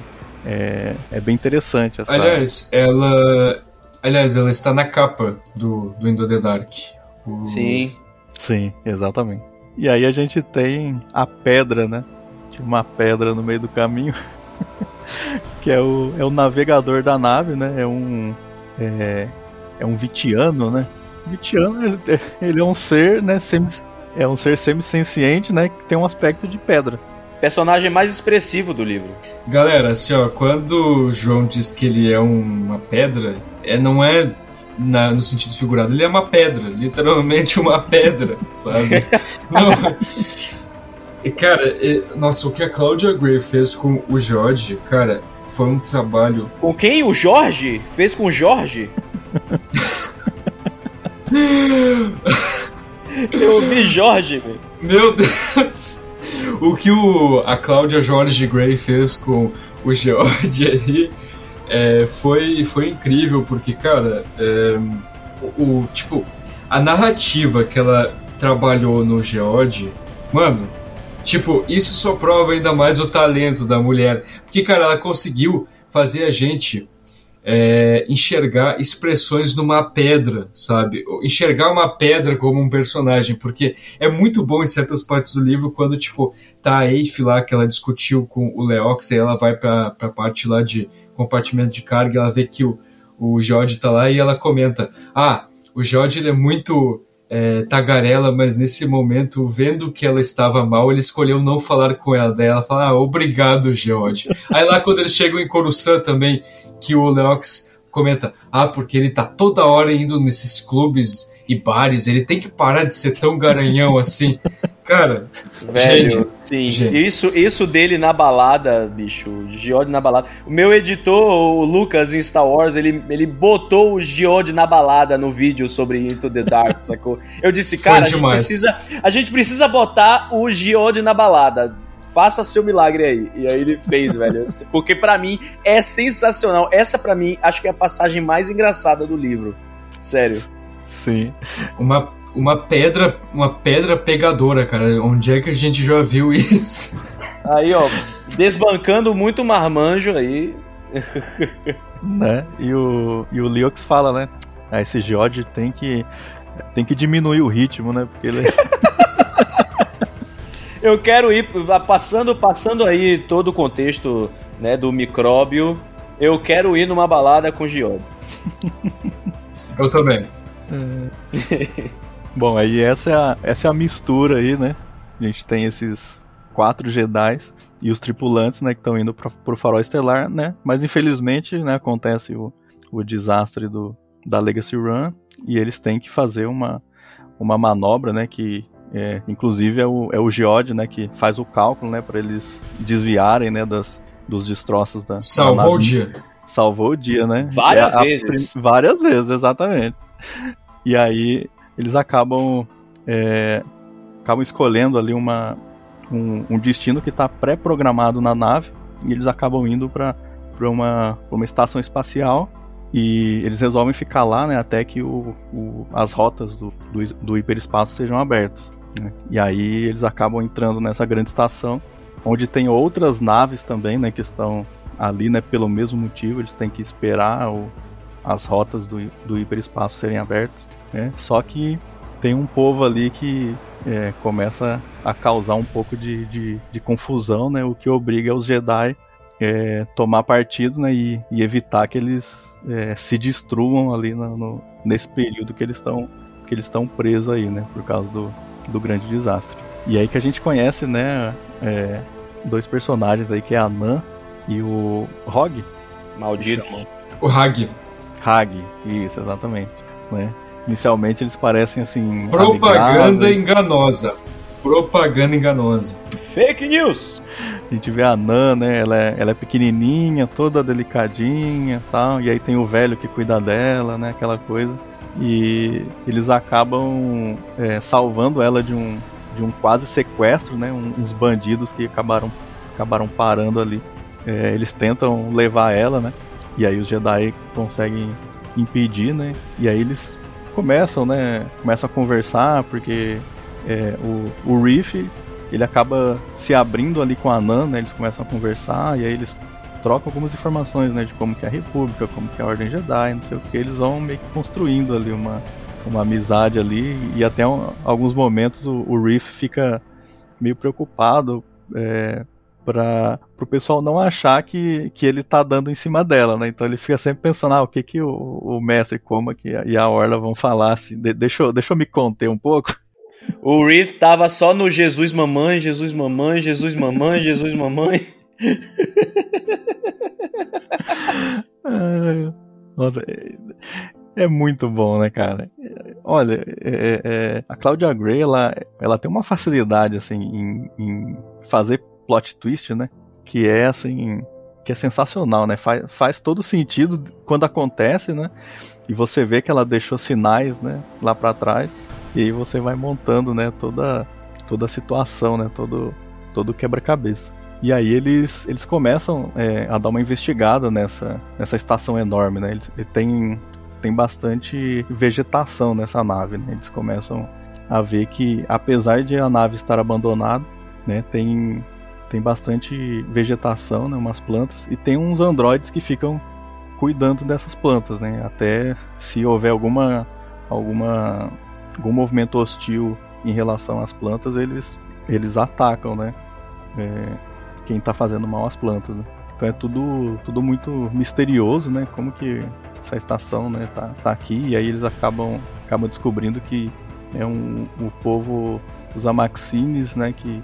é, é bem interessante essa. Aliás, ela. Aliás, ela está na capa do, do Indo the Dark. O... Sim. Sim, exatamente. E aí a gente tem a pedra, né? Tinha uma pedra no meio do caminho. [laughs] que é o, é o navegador da nave, né? É um. É, é um Vitiano, né? Vitiano, ele [laughs] é um ser, né? Semi, é um ser semi-senciente, né? Que tem um aspecto de pedra personagem mais expressivo do livro. Galera, assim, ó, quando o João diz que ele é uma pedra, é, não é na, no sentido figurado, ele é uma pedra, literalmente uma pedra, sabe? [laughs] não, e, cara, nossa, o que a Claudia Gray fez com o Jorge, cara, foi um trabalho. Com quem? O Jorge? Fez com o Jorge? [laughs] Eu ouvi Jorge, velho. Meu Deus! O que o, a Cláudia Jorge Gray fez com o George [laughs] aí é, foi, foi incrível, porque, cara, é, o, o, tipo, a narrativa que ela trabalhou no George, mano, tipo, isso só prova ainda mais o talento da mulher. Porque, cara, ela conseguiu fazer a gente é, enxergar expressões numa pedra, sabe? Enxergar uma pedra como um personagem, porque é muito bom em certas partes do livro quando, tipo, tá a Eife lá que ela discutiu com o Leox e ela vai pra, pra parte lá de compartimento de carga ela vê que o, o George tá lá e ela comenta: Ah, o George ele é muito é, tagarela, mas nesse momento, vendo que ela estava mal, ele escolheu não falar com ela. Daí ela fala, ah, obrigado, George. Aí lá quando eles chegam em Coruscant também, que o Leox comenta, ah, porque ele tá toda hora indo nesses clubes e bares, ele tem que parar de ser tão garanhão assim. Cara, Velho, gênio. sim. Gênio. Isso, isso dele na balada, bicho, o Geode na balada. O meu editor, o Lucas em Star Wars, ele, ele botou o Geode na balada no vídeo sobre Into the Dark, [laughs] sacou? Eu disse, cara, a gente, precisa, a gente precisa botar o Geode na balada. Faça seu milagre aí. E aí ele fez, velho. [laughs] Porque pra mim é sensacional. Essa pra mim acho que é a passagem mais engraçada do livro. Sério. Sim. Uma, uma pedra, uma pedra pegadora, cara. Onde é que a gente já viu isso? Aí, ó, desbancando muito marmanjo aí. Né? E o, e o Leox fala, né? Ah, esse Geode tem que, tem que diminuir o ritmo, né? Porque ele. [laughs] Eu quero ir passando, passando aí todo o contexto né, do micróbio. Eu quero ir numa balada com Giode. [laughs] Eu também. [laughs] Bom, aí essa é, a, essa é a mistura aí, né? A gente tem esses quatro Jedi e os tripulantes, né, que estão indo pra, pro farol estelar, né? Mas infelizmente, né, acontece o, o desastre do, da Legacy Run e eles têm que fazer uma, uma manobra, né, que é, inclusive é o, é o Geode, né, que faz o cálculo, né, para eles desviarem, né, das, dos destroços da da Salvou o nave. dia. Salvou o dia, né? Várias É a vezes. prim- Várias vezes, exatamente. E aí eles acabam é, acabam escolhendo ali uma, um, um destino que está pré-programado na nave e eles acabam indo para uma, pra uma estação espacial e eles resolvem ficar lá né, até que o, o- as rotas do, do, do hiperespaço sejam abertas. Né. E aí eles acabam entrando nessa grande estação onde tem outras naves também né, que estão ali né, pelo mesmo motivo, eles têm que esperar o, as rotas do, do hiperespaço serem abertas. né? Só que tem um povo ali que é, começa a causar um pouco de, de, de confusão, né? o que obriga os Jedi é, tomar partido né? e, e evitar que eles é, se destruam ali no, no- nesse período que eles estão que eles estão presos aí, né? por causa do, do grande desastre. E aí que a gente conhece né, é, dois personagens aí que é a Nan e o Rog, Malditos. O Hag. Hag, isso, exatamente. Né? Inicialmente eles parecem assim. Propaganda amigáveis. enganosa. Propaganda enganosa. Fake news! A gente vê a Nan, né? Ela é, ela é pequenininha, toda delicadinha tal. E aí tem o velho que cuida dela, né? Aquela coisa. E eles acabam é, salvando ela de um, de um quase sequestro, né? Um- uns bandidos que acabaram, acabaram parando ali. É, eles tentam levar ela, né? E aí os Jedi conseguem impedir, né? E aí eles começam, né? Começam a conversar porque é, o, o Reef ele acaba se abrindo ali com a Nan, né? Eles começam a conversar e aí eles trocam algumas informações, né? De como que é a República, como que é a Ordem Jedi, não sei o que. Eles vão meio que construindo ali uma, uma amizade ali e até um- alguns momentos o, o Reef fica meio preocupado é, para o pessoal não achar que, que ele tá dando em cima dela, né? Então ele fica sempre pensando, ah, o que que o, o mestre Coma e a Orla vão falar, assim, de- deixa, deixa eu me conter um pouco. O Reef tava só no Jesus Mamãe, Jesus Mamãe, Jesus Mamãe, Jesus Mamãe. [laughs] Nossa, é, é muito bom, né, cara? Olha, é- é- a Claudia Gray, ela, ela tem uma facilidade, assim, em, em fazer plot twist, né? Que é, assim, que é sensacional, né? Faz, faz todo sentido quando acontece, né? E você vê que ela deixou sinais, né, lá pra trás. E aí você vai montando, né, toda, toda a situação, né? Todo, todo quebra-cabeça. E aí eles, eles começam é, a dar uma investigada nessa, nessa estação enorme, né? Eles, ele tem, tem bastante vegetação nessa nave, né? Eles começam a ver que, apesar de a nave estar abandonada, né? Tem, tem bastante vegetação, né? Umas plantas. E tem uns androides que ficam cuidando dessas plantas, né? Até se houver alguma, alguma, algum movimento hostil em relação às plantas, eles, eles atacam, né? É, quem tá fazendo mal às plantas. né? Então é tudo, tudo muito misterioso, né? Como que essa estação né, tá, tá aqui e aí eles acabam, acabam descobrindo que é um, o povo, os Amaxines, né? Que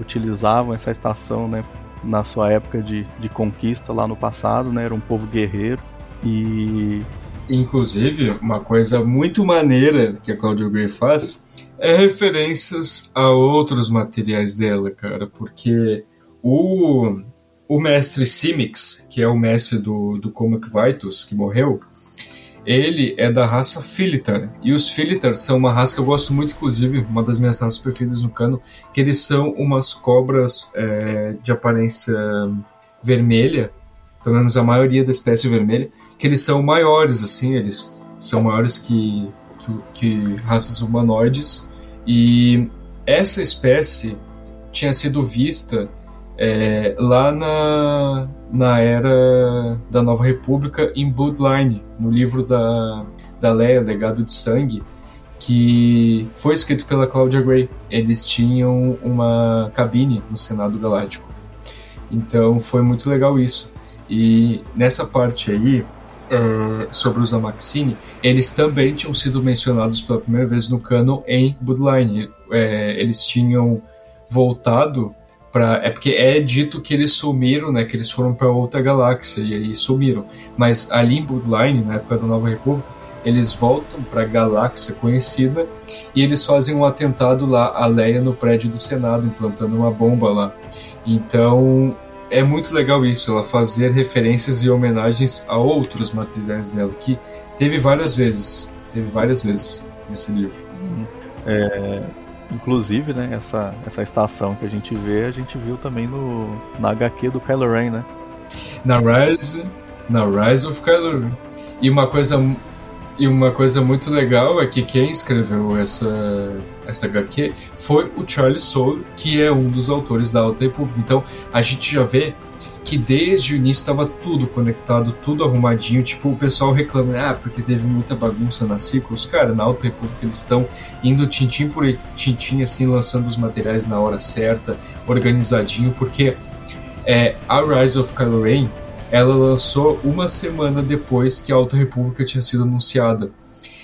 utilizavam essa estação, né? Na sua época de, de conquista lá no passado, né? Era um povo guerreiro E. Inclusive, uma coisa muito maneira que a Claudia Gray faz é referências a outros materiais dela, cara, porque o, o mestre Simix, que é o mestre do, do Comic Vitus, que morreu, ele é da raça Filitar. E os Filitar são uma raça que eu gosto muito, inclusive, uma das minhas raças preferidas no cano, que eles são umas cobras é, de aparência vermelha, pelo menos a maioria da espécie vermelha, que eles são maiores, assim, eles são maiores que, que, que raças humanoides. E essa espécie tinha sido vista é, lá na, na era da Nova República em Bloodline, no livro da, da Leia, Legado de Sangue, que foi escrito pela Claudia Gray. Eles tinham uma cabine no Senado Galáctico. Então foi muito legal isso. E nessa parte aí, é, sobre os Amaxine, eles também tinham sido mencionados pela primeira vez no canon em Bloodline. É, eles tinham voltado é porque é dito que eles sumiram, né, que eles foram para outra galáxia e aí sumiram. Mas ali em Bloodline, na época da Nova República, eles voltam para a galáxia conhecida e eles fazem um atentado lá a Leia no prédio do Senado, implantando uma bomba lá. Então é muito legal isso, ela fazer referências e homenagens a outros materiais dela, que teve várias vezes, teve várias vezes nesse livro. É, inclusive, né, essa, essa estação que a gente vê, a gente viu também no, na HQ do Kylo Ren, né? Na Rise, na Rise of Kylo Ren. E uma coisa e uma coisa muito legal é que quem escreveu essa, essa HQ foi o Charles Soule, que é um dos autores da Alta República. Então a gente já vê que desde o início estava tudo conectado, tudo arrumadinho. Tipo, o pessoal reclama, ah, porque teve muita bagunça na Ciclos. Cara, na Alta República eles estão indo tintim por tintim, assim, lançando os materiais na hora certa, organizadinho, porque é, a Rise of Kylo Ren ela lançou uma semana depois que a Alta República tinha sido anunciada.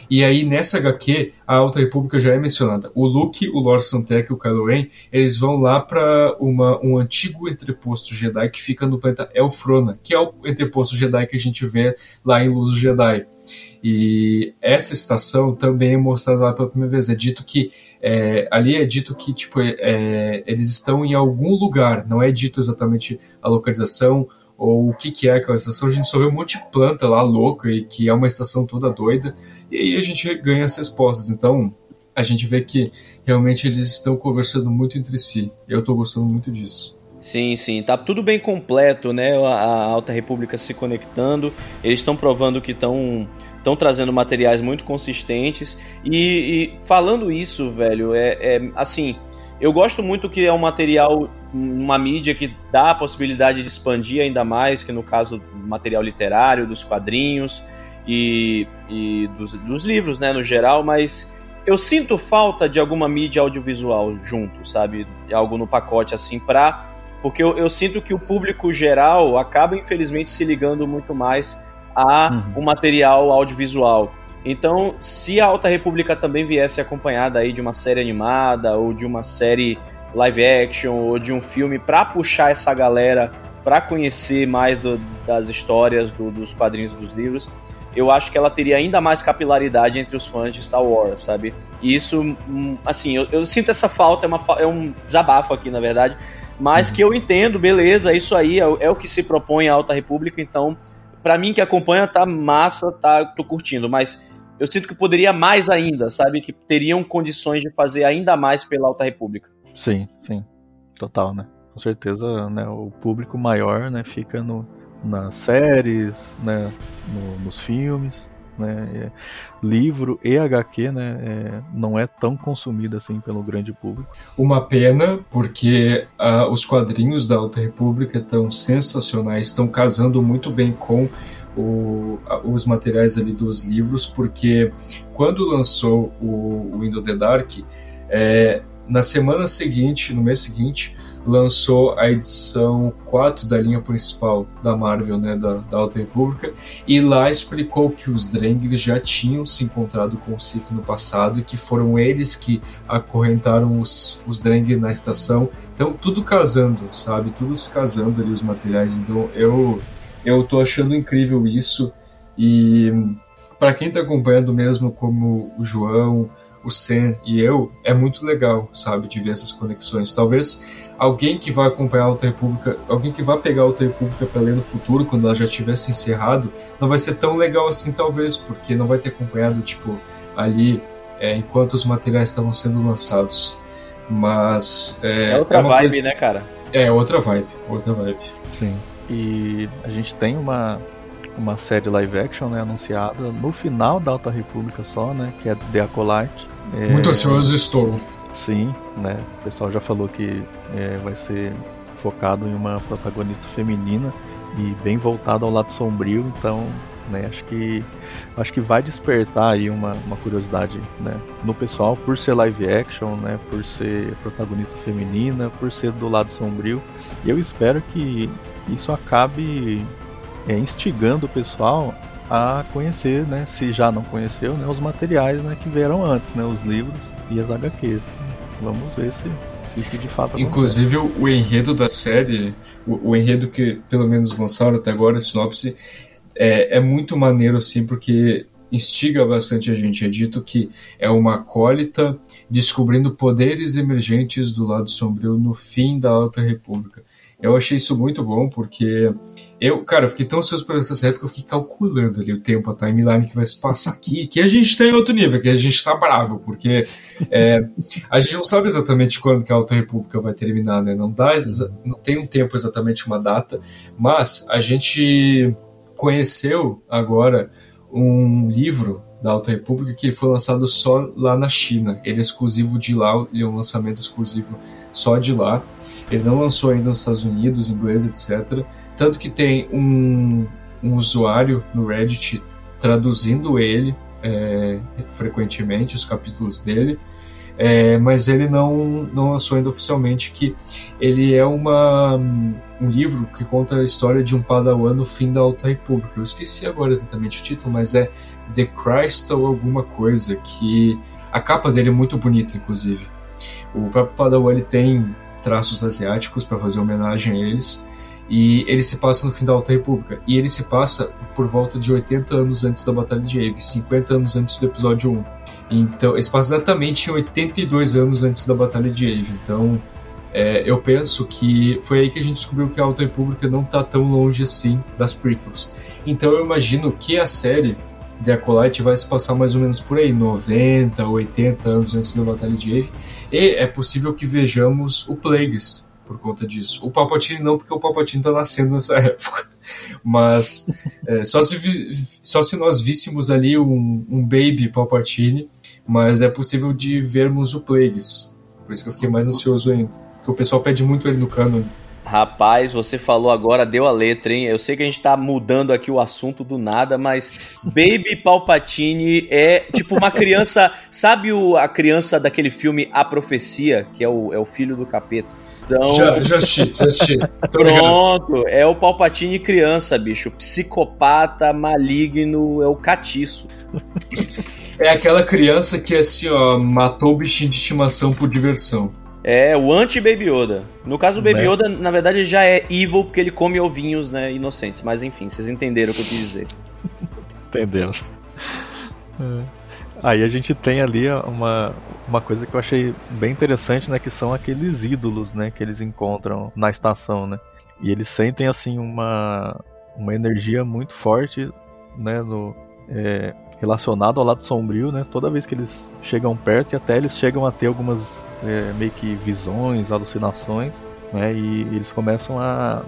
E aí, nessa HQ, a Alta República já é mencionada. O Luke, o Lord Santec e o Kylo Ren, eles vão lá para um antigo entreposto Jedi que fica no planeta Elfrona, que é o entreposto Jedi que a gente vê lá em Luz Jedi. E essa estação também é mostrada lá pela primeira vez. É dito que é, ali é dito que tipo é, eles estão em algum lugar. Não é dito exatamente a localização ou o que, que é aquela estação, a gente só vê um monte de planta lá louca e que é uma estação toda doida, e aí a gente ganha as respostas. Então a gente vê que realmente eles estão conversando muito entre si. Eu estou gostando muito disso. Sim, sim, tá tudo bem completo, né? A Alta República se conectando, eles estão provando que estão estão trazendo materiais muito consistentes e, e falando isso, velho, é, é assim eu gosto muito que é um material, uma mídia que dá a possibilidade de expandir ainda mais, que no caso do material literário, dos quadrinhos e, e dos, dos, livros, né, no geral, mas eu sinto falta de alguma mídia audiovisual junto, sabe? Algo no pacote assim pra. Porque eu, eu sinto que o público geral acaba, infelizmente, se ligando muito mais a uhum. um material audiovisual. Então, se a Alta República também viesse acompanhada aí de uma série animada ou de uma série live action ou de um filme para puxar essa galera para conhecer mais do, das histórias do, dos quadrinhos dos livros, eu acho que ela teria ainda mais capilaridade entre os fãs de Star Wars, sabe? E isso, hum, assim, eu, eu sinto essa falta, é, uma, é um desabafo aqui, na verdade, mas uhum. que eu entendo, beleza, isso aí é, é, o que se propõe a Alta República, então, para mim que acompanha, tá massa, tá, tô curtindo, mas eu sinto que poderia mais ainda, sabe? Que teriam condições de fazer ainda mais pela Alta República. Sim, sim. Total, né? Com certeza, né, o público maior, né, fica no, nas séries, né, no, nos filmes, né, é, livro e HQ, né, é, não é tão consumido assim pelo grande público. Uma pena, porque uh, os quadrinhos da Alta República estão sensacionais, estão casando muito bem com o, os materiais ali dos livros, porque quando lançou o Window the Dark, é, na semana seguinte, no mês seguinte, lançou a edição 4 da linha principal da Marvel, né, da, da Alta República, e lá explicou que os Drengir já tinham se encontrado com o Sif no passado e que foram eles que acorrentaram os, os Drengir na estação. Então, tudo casando, sabe? Tudo se casando ali os materiais. Então, eu eu tô achando incrível isso. E para quem está acompanhando mesmo, como o João, o Sen e eu, é muito legal, sabe, de ver essas conexões. Talvez alguém que vai acompanhar a Alta República, alguém que vai pegar a Alta República para ler no futuro, quando ela já tivesse encerrado, não vai ser tão legal assim, talvez, porque não vai ter acompanhado, tipo, ali, é, enquanto os materiais estavam sendo lançados. Mas. É, é outra é vibe, coisa... né, cara? É, outra vibe, outra vibe. Sim. E a gente tem uma, uma série live action né, anunciada no final da Alta República só, né? Que é The Acolyte. É... Muito ansioso estou. Sim, né? O pessoal já falou que é, vai ser focado em uma protagonista feminina e bem voltado ao lado sombrio, então né, acho que acho que vai despertar aí uma, uma curiosidade né, no pessoal por ser live action, né, por ser protagonista feminina, por ser do lado sombrio. E eu espero que isso acabe é, instigando o pessoal a conhecer, né, se já não conheceu, né, os materiais né, que vieram antes, né, os livros e as HQs. Vamos ver se, se isso de fato Inclusive o, o enredo da série, o, o, enredo que pelo menos lançaram até agora, a sinopse, é, é muito maneiro assim, porque instiga bastante a gente. É dito que é uma acólita descobrindo poderes emergentes do lado sombrio no fim da Alta República. Eu achei isso muito bom porque eu, cara, eu fiquei tão ansioso por essa que eu fiquei calculando ali o tempo, a timeline que vai se passar aqui, que a gente está em outro nível, que a gente está bravo, porque é, a gente não sabe exatamente quando que a Alta República vai terminar, né? Não dá, não tem um tempo exatamente uma data, mas a gente conheceu agora um livro da Alta República que foi lançado só lá na China. Ele é exclusivo de lá, ele é um lançamento exclusivo só de lá. Ele não lançou ainda nos Estados Unidos, inglês, etc. Tanto que tem um, um usuário no Reddit traduzindo ele é, frequentemente, os capítulos dele. É, mas ele não, não lançou ainda oficialmente que ele é uma, um livro que conta a história de um padawan no fim da Alta República. Eu esqueci agora exatamente o título, mas é The Christ ou alguma coisa, que a capa dele é muito bonita, inclusive. O próprio padawan ele tem traços asiáticos para fazer homenagem a eles, e ele se passa no fim da Alta República. E ele se passa por volta de 80 anos antes da Batalha de Eve, 50 anos antes do episódio 1. Então, ele se passa exatamente 82 anos antes da Batalha de Eve. Então, é, eu penso que foi aí que a gente descobriu que a Alta República não está tão longe assim das prequels. Então, eu imagino que a série The Acolyte vai se passar mais ou menos por aí, 90, 80 anos antes da Batalha de Eve. E é possível que vejamos o Plagueis por conta disso. O Palpatine não, porque o Palpatine está nascendo nessa [laughs] época. Mas é, só, se, só se nós víssemos ali um, um Baby Palpatine, mas é possível de vermos o Plagueis. Por isso que eu fiquei mais ansioso ainda. Porque o pessoal pede muito ele no canon. Rapaz, você falou agora, deu a letra, hein? Eu sei que a gente tá mudando aqui o assunto do nada, mas Baby Palpatine é tipo uma criança. sabe o, a criança daquele filme A Profecia, que é o, é o filho do capeta? Então... Já, já assisti, já assisti. Pronto, é o Palpatine criança, bicho. Psicopata, maligno, é o catiço. É aquela criança que, assim, ó, matou o bichinho de estimação por diversão. É, o anti-Baby Yoda. No caso, o Baby né? Yoda, na verdade, já é evil porque ele come ovinhos, né, inocentes. Mas enfim, vocês entenderam o que eu quis dizer. Entendemos. É. Aí a gente tem ali uma, uma coisa que eu achei bem interessante, né? Que são aqueles ídolos, né? Que eles encontram na estação, né? E eles sentem, assim, uma, uma energia muito forte, né? No, é, relacionado ao lado sombrio, né? Toda vez que eles chegam perto e até eles chegam a ter algumas é, meio que visões, alucinações, né? E, eles começam a,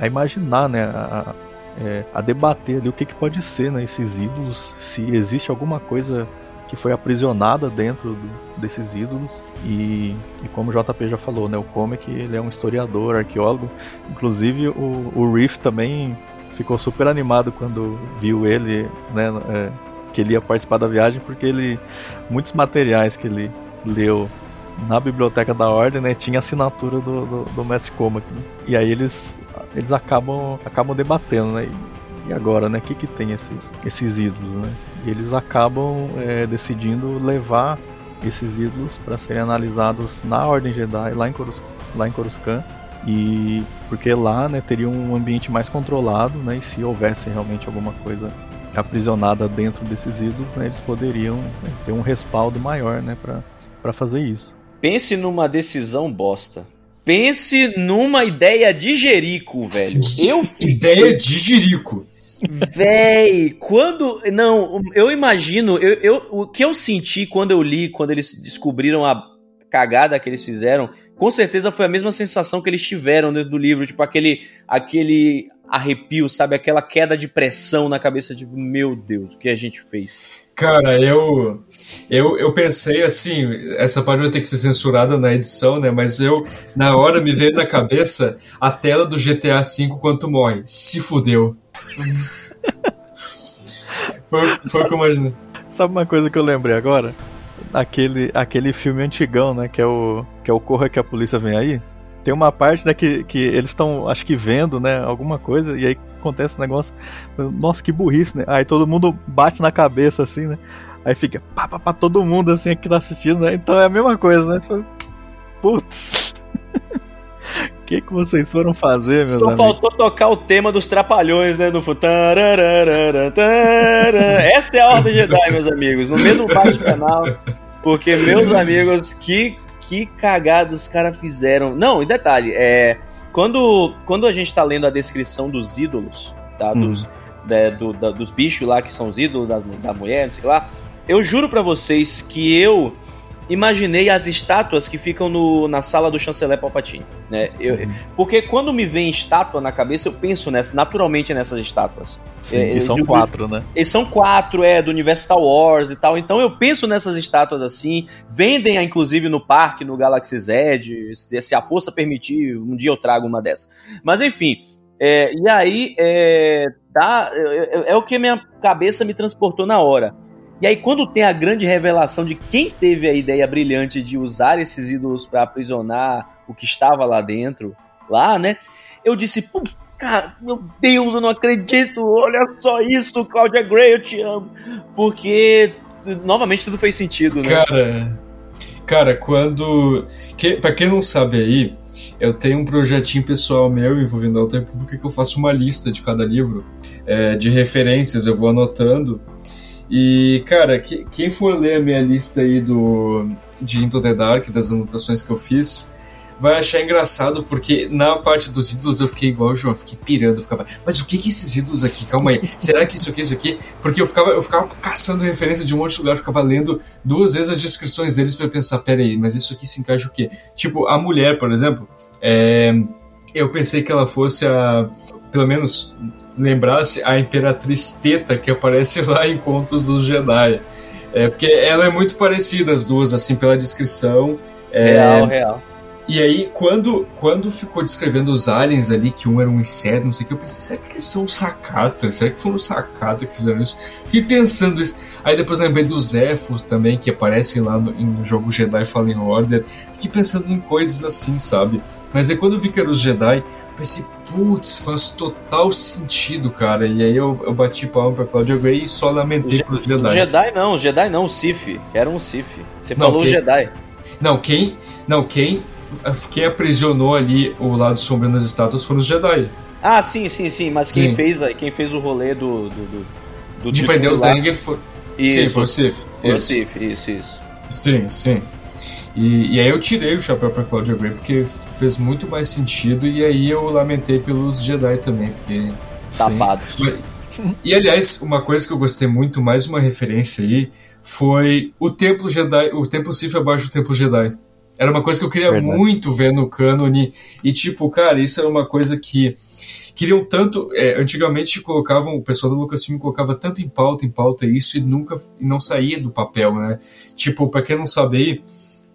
a imaginar, né? A, é, a debater ali o que, que pode ser, né? Esses ídolos, se existe alguma coisa que foi aprisionada dentro do, desses ídolos e, e, como o JP já falou, né, o Comic ele é um historiador, arqueólogo, inclusive o, o Reef também ficou super animado quando viu ele, né, é, que ele ia participar da viagem porque ele muitos materiais que ele leu na biblioteca da ordem, né, tinha assinatura do, do, do mestre Comic, né? e aí eles eles acabam acabam debatendo, né, e agora, né, o que que tem esse, esses ídolos, né? Eles acabam é, decidindo levar esses ídolos para serem analisados na Ordem Jedi, lá em, Corus, lá em Coruscant. E porque lá né, teria um ambiente mais controlado, né, e se houvesse realmente alguma coisa aprisionada dentro desses ídolos, né, eles poderiam né, ter um respaldo maior, né, para fazer isso. Pense numa decisão bosta. Pense numa ideia de Jerico, velho. [laughs] Eu ideia de Jerico. Véi, quando. Não, eu imagino. Eu, eu, o que eu senti quando eu li, quando eles descobriram a cagada que eles fizeram, com certeza foi a mesma sensação que eles tiveram dentro do livro. Tipo, aquele, aquele arrepio, sabe? Aquela queda de pressão na cabeça, tipo, meu Deus, o que a gente fez? Cara, eu, eu eu pensei assim, essa parte vai ter que ser censurada na edição, né? Mas eu, na hora, me veio na cabeça a tela do GTA V quando morre. Se fudeu. [laughs] foi, foi o que eu imaginei. Sabe uma coisa que eu lembrei agora? Aquele, aquele filme antigão, né? Que é o, que é o Corra que a Polícia Vem Aí. Tem uma parte né, que, que eles estão, acho que vendo, né, alguma coisa, e aí acontece um negócio. Nossa, que burrice, né? Aí todo mundo bate na cabeça, assim, né? Aí fica pá, pá, pá, todo mundo, assim, que tá assistindo, né? Então é a mesma coisa, né? Putz. O que, que vocês foram fazer, meus Só amigos? faltou tocar o tema dos trapalhões, né? No Essa é a Ordem Jedi, meus amigos. No mesmo bate-canal. Porque, meus amigos, que que cagada os caras fizeram. Não, e detalhe, é. Quando, quando a gente tá lendo a descrição dos ídolos, tá? Dos, uhum. de, do, da, dos bichos lá que são os ídolos da, da mulher, não sei lá. Eu juro para vocês que eu imaginei as estátuas que ficam no, na sala do chanceler Palpatine, né? Eu, uhum. Porque quando me vem estátua na cabeça, eu penso nessa, naturalmente nessas estátuas. Sim, é, e são quatro, né? Eles são quatro, é, do universo Star Wars e tal. Então eu penso nessas estátuas assim. Vendem, inclusive, no parque, no Galaxy Z. Se a força permitir, um dia eu trago uma dessa. Mas enfim. É, e aí, é, tá, é, é, é o que minha cabeça me transportou na hora. E aí, quando tem a grande revelação de quem teve a ideia brilhante de usar esses ídolos para aprisionar o que estava lá dentro, lá, né? Eu disse, cara, meu Deus, eu não acredito, olha só isso, Claudia Gray, eu te amo. Porque, novamente, tudo fez sentido, né? Cara, cara, quando. Que, pra quem não sabe aí, eu tenho um projetinho pessoal meu envolvendo a Alta República que eu faço uma lista de cada livro é, de referências, eu vou anotando. E, cara, que, quem for ler a minha lista aí do, de Into the Dark, das anotações que eu fiz, vai achar engraçado, porque na parte dos ídolos eu fiquei igual o João, fiquei pirando, ficava, mas o que que esses ídolos aqui? Calma aí, será que isso aqui, isso aqui? Porque eu ficava, eu ficava caçando referência de um monte de lugar, ficava lendo duas vezes as descrições deles para pensar, pera aí, mas isso aqui se encaixa o quê? Tipo, a mulher, por exemplo, é, eu pensei que ela fosse a, pelo menos lembrasse a Imperatriz Teta que aparece lá em Contos dos Jedi. É, porque ela é muito parecida as duas, assim, pela descrição. É, real, real. E aí, quando, quando ficou descrevendo os aliens ali, que um era um inseto, não sei o que, eu pensei, será que são os Hakata? Será que foram os Hakata que fizeram isso? Fiquei pensando isso. Aí depois lembrei dos Zephos também, que aparecem lá no, no jogo Jedi Fallen Order. Fiquei pensando em coisas assim, sabe? Mas daí quando eu vi que eram os Jedi, pensei, putz, faz total sentido, cara. E aí eu, eu bati palma pra Claudia Gray e só lamentei pros Jedi. Jedi não, Jedi não, o Sif. Era um Sif. Você não, falou quem, Jedi. Não, quem. Não, quem. Quem aprisionou ali o lado sombrio nas estátuas foram os Jedi. Ah, sim, sim, sim. Mas sim. quem fez, quem fez o rolê do. do, do, do De prender os Danger foi. Isso. Sim, foi o Sif. Foi o Sif, isso, isso. Sim, sim. E, e, aí eu tirei o chapéu para Claudia Gray porque fez muito mais sentido e aí eu lamentei pelos Jedi também, porque... Tapados. E aliás, uma coisa que eu gostei muito, mais uma referência aí, foi o Templo Jedi, o Templo Sith abaixo do Templo Jedi. Era uma coisa que eu queria Verdade. muito ver no cânone. E tipo, cara, isso era uma coisa que queriam tanto. É, antigamente colocavam, o pessoal do Lucasfilm colocava tanto em pauta, em pauta isso, e nunca e não saía do papel, né? Tipo, pra quem não sabe aí,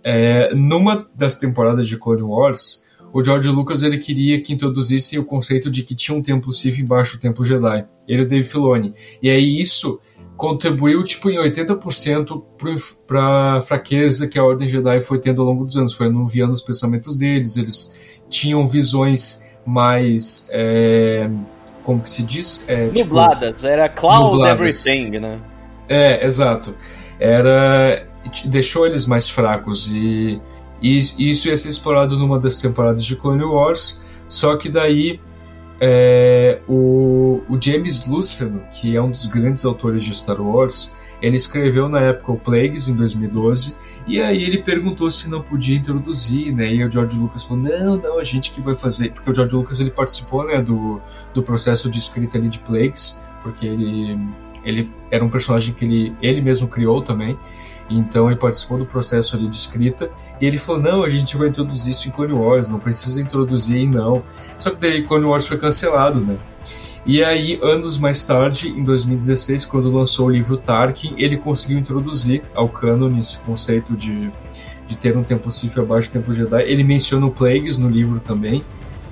é, numa das temporadas de Clone Wars, o George Lucas ele queria que introduzissem o conceito de que tinha um templo Sith embaixo do templo Jedi. Ele e o Dave Filoni. E aí isso contribuiu tipo em 80% para a fraqueza que a Ordem Jedi foi tendo ao longo dos anos. Foi anuviando os pensamentos deles, eles tinham visões mais é, como que se diz? É, nubladas, tipo, era cloud nubladas. everything, né? É, exato. Era deixou eles mais fracos e, e, isso ia ser explorado numa das temporadas de Clone Wars, só que daí é, o, o James Luceno, que é um dos grandes autores de Star Wars, ele escreveu na época o Plagues em 2012 e aí ele perguntou se não podia introduzir, né? E o George Lucas falou: "Não, não, a gente que vai fazer", porque o George Lucas ele participou, né, do, do processo de escrita ali de Plagues, porque ele ele era um personagem que ele ele mesmo criou também. Então ele participou do processo ali de escrita e ele falou: não, a gente vai introduzir isso em Clone Wars, não precisa introduzir não. Só que daí Clone Wars foi cancelado, né? E aí, anos mais tarde, em 2016, quando lançou o livro Tarkin, ele conseguiu introduzir ao canon esse conceito de, de ter um tempo Sith abaixo do tempo Jedi. Ele menciona o Plagues no livro também,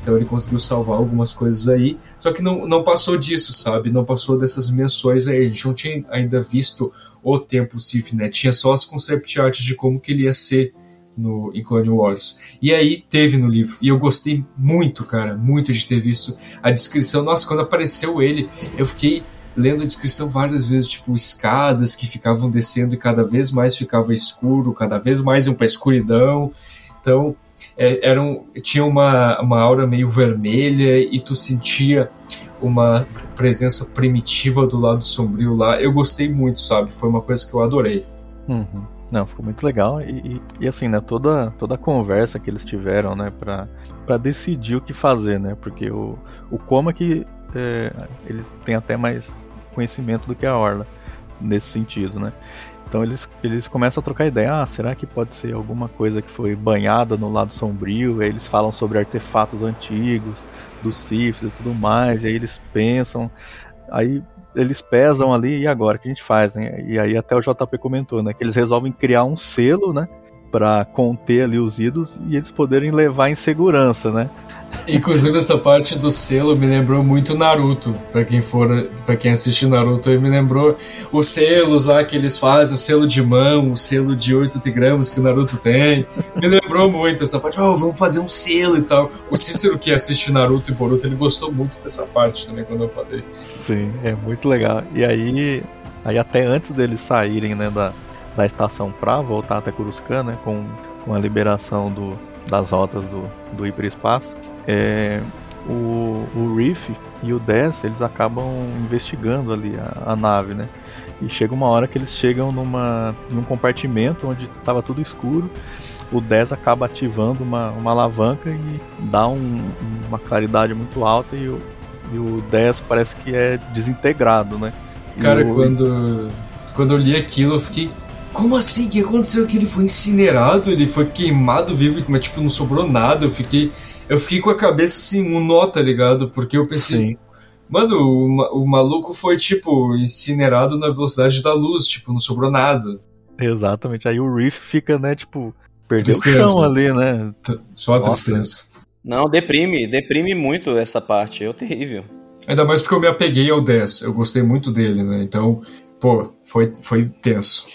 então ele conseguiu salvar algumas coisas aí. Só que não, não passou disso, sabe? Não passou dessas menções aí. A gente não tinha ainda visto o Templo Sith, né? Tinha só as concept arts de como que ele ia ser no, em Clone Wars. E aí teve no livro. E eu gostei muito, cara, muito de ter visto a descrição. Nossa, quando apareceu ele, eu fiquei lendo a descrição várias vezes, tipo, escadas que ficavam descendo e cada vez mais ficava escuro, cada vez mais iam pra escuridão. Então, é, era um, tinha uma, uma aura meio vermelha e tu sentia uma presença primitiva do lado sombrio lá. Eu gostei muito, sabe? Foi uma coisa que eu adorei. Uhum. Não, ficou muito legal. E, e, e, assim, né, toda, toda a conversa que eles tiveram, né, pra, pra decidir o que fazer, né? Porque o, o Coma que é, ele tem até mais conhecimento do que a Orla nesse sentido, né? Então eles, eles começam a trocar ideia, ah, será que pode ser alguma coisa que foi banhada no lado sombrio? Aí eles falam sobre artefatos antigos, dos Siths e tudo mais, aí eles pensam, aí eles pesam ali, e agora, o que a gente faz, né? E aí até o JP comentou, né, que eles resolvem criar um selo, né, para conter ali os ídolos e eles poderem levar em segurança, né? Inclusive essa parte do selo me lembrou muito Naruto. Para quem for, para quem assiste Naruto, me lembrou os selos lá que eles fazem, o selo de mão, o selo de 8 gramas que o Naruto tem. Me lembrou muito essa parte. Oh, vamos fazer um selo e tal. O Cícero que assiste Naruto e Boruto, ele gostou muito dessa parte também quando eu falei. Sim, é muito legal. E aí, aí até antes deles saírem, né, da, da estação para voltar até Coruscant, né, com, com a liberação do, das rotas do, do hiperespaço, é, o, o Reef e o Dez eles acabam investigando ali a, a, nave, né? E chega uma hora que eles chegam numa, num compartimento onde estava tudo escuro. O 10 acaba ativando uma, uma alavanca e dá um, uma claridade muito alta e o, e o 10 parece que é desintegrado, né? Cara, o... quando, quando eu li aquilo eu fiquei como assim? O que aconteceu? Que ele foi incinerado, ele foi queimado vivo, mas tipo, não sobrou nada. Eu fiquei. Eu fiquei com a cabeça assim, um nó, tá ligado? Porque eu pensei. Sim. Mano, o, o maluco foi, tipo, incinerado na velocidade da luz, tipo, não sobrou nada. Exatamente. Aí o Reef fica, né, tipo, perdeu tristeza. o chão ali, né? Só a Nossa. tristeza. Não, deprime, deprime muito essa parte, é terrível. Ainda mais porque eu me apeguei ao 10, eu gostei muito dele, né? Então, pô, foi, foi tenso.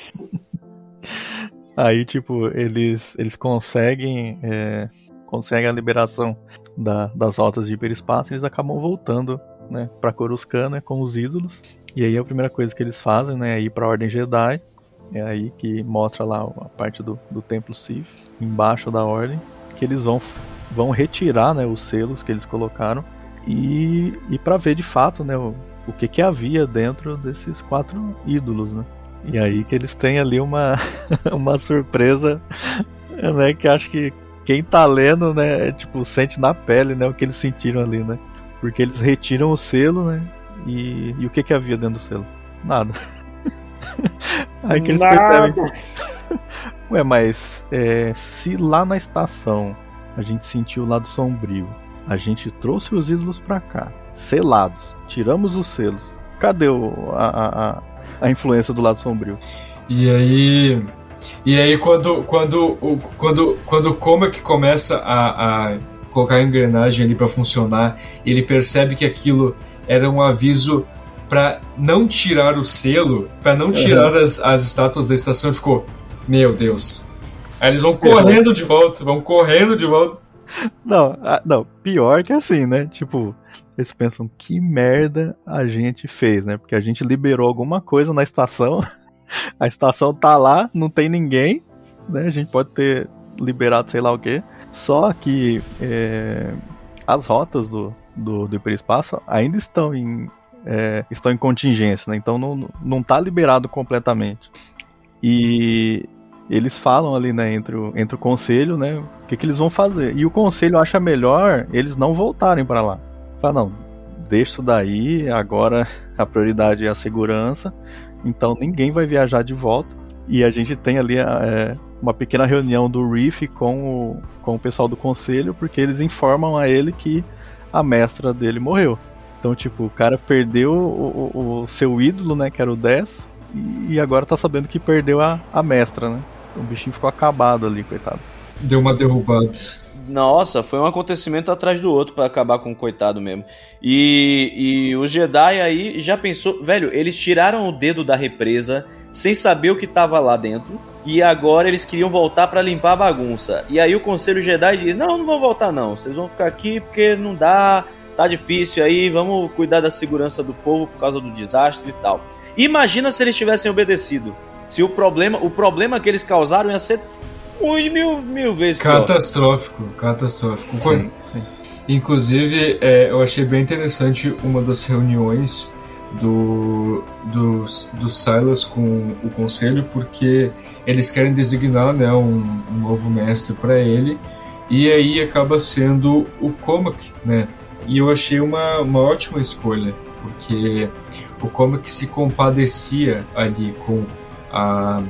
Aí, tipo, eles, eles conseguem, é, conseguem a liberação da, das rotas de hiperespaço e eles acabam voltando né, para Coruscant né, com os ídolos. E aí a primeira coisa que eles fazem né, é ir para a Ordem Jedi. É aí que mostra lá a parte do, do Templo Sith, embaixo da Ordem, que eles vão, vão retirar né, os selos que eles colocaram e, e para ver de fato né, o, o que, que havia dentro desses quatro ídolos. Né? E aí que eles têm ali uma, [laughs] uma surpresa, né? Que acho que quem tá lendo, né, é, tipo, sente na pele, né, o que eles sentiram ali, né? Porque eles retiram o selo, né? E, e o que que havia dentro do selo? Nada. [laughs] aí que eles Nada. percebem. [laughs] Ué, mas é, se lá na estação a gente sentiu o lado sombrio, a gente trouxe os ídolos para cá, selados, tiramos os selos. Cadê o, a, a a influência do lado sombrio. E aí. E aí quando quando quando quando o Comac começa a, a colocar a engrenagem ali para funcionar, ele percebe que aquilo era um aviso para não tirar o selo, para não tirar uhum. as, as estátuas da estação, ficou, meu Deus. Aí eles vão correndo de volta, vão correndo de volta. [laughs] Não, não, pior que assim, né? Tipo, eles pensam que merda a gente fez, né? Porque a gente liberou alguma coisa na estação, [laughs] a estação tá lá, não tem ninguém, né? A gente pode ter liberado sei lá o que. Só que é, as rotas do, do, do hiperespaço ainda estão em, é, estão em contingência, né? Então não, não tá liberado completamente. E eles falam ali, né, entre o, entre o conselho, né, o que, que eles vão fazer. E o conselho acha melhor eles não voltarem para lá. Fala, não, deixa isso daí, agora [laughs] a prioridade é a segurança, então ninguém vai viajar de volta. E a gente tem ali é, uma pequena reunião do Reef com o, com o pessoal do conselho, porque eles informam a ele que a mestra dele morreu. Então, tipo, o cara perdeu o, o, o seu ídolo, né, que era o 10, e agora tá sabendo que perdeu a, a mestra, né? O bichinho ficou acabado ali, coitado. Deu uma derrubada. Nossa, foi um acontecimento atrás do outro para acabar com o coitado mesmo. E, e o Jedi aí já pensou, velho, eles tiraram o dedo da represa sem saber o que tava lá dentro. E agora eles queriam voltar para limpar a bagunça. E aí o conselho Jedi diz: Não, não vão voltar, não. Vocês vão ficar aqui porque não dá, tá difícil aí, vamos cuidar da segurança do povo por causa do desastre e tal. Imagina se eles tivessem obedecido. Se o problema, o problema que eles causaram ia ser muito mil, mil vezes catastrófico, pior. catastrófico. Sim, sim. Inclusive, é, eu achei bem interessante uma das reuniões do, do, do Silas com o conselho, porque eles querem designar né, um, um novo mestre para ele, e aí acaba sendo o Comac, né? E eu achei uma, uma ótima escolha, porque o Comac se compadecia ali com a,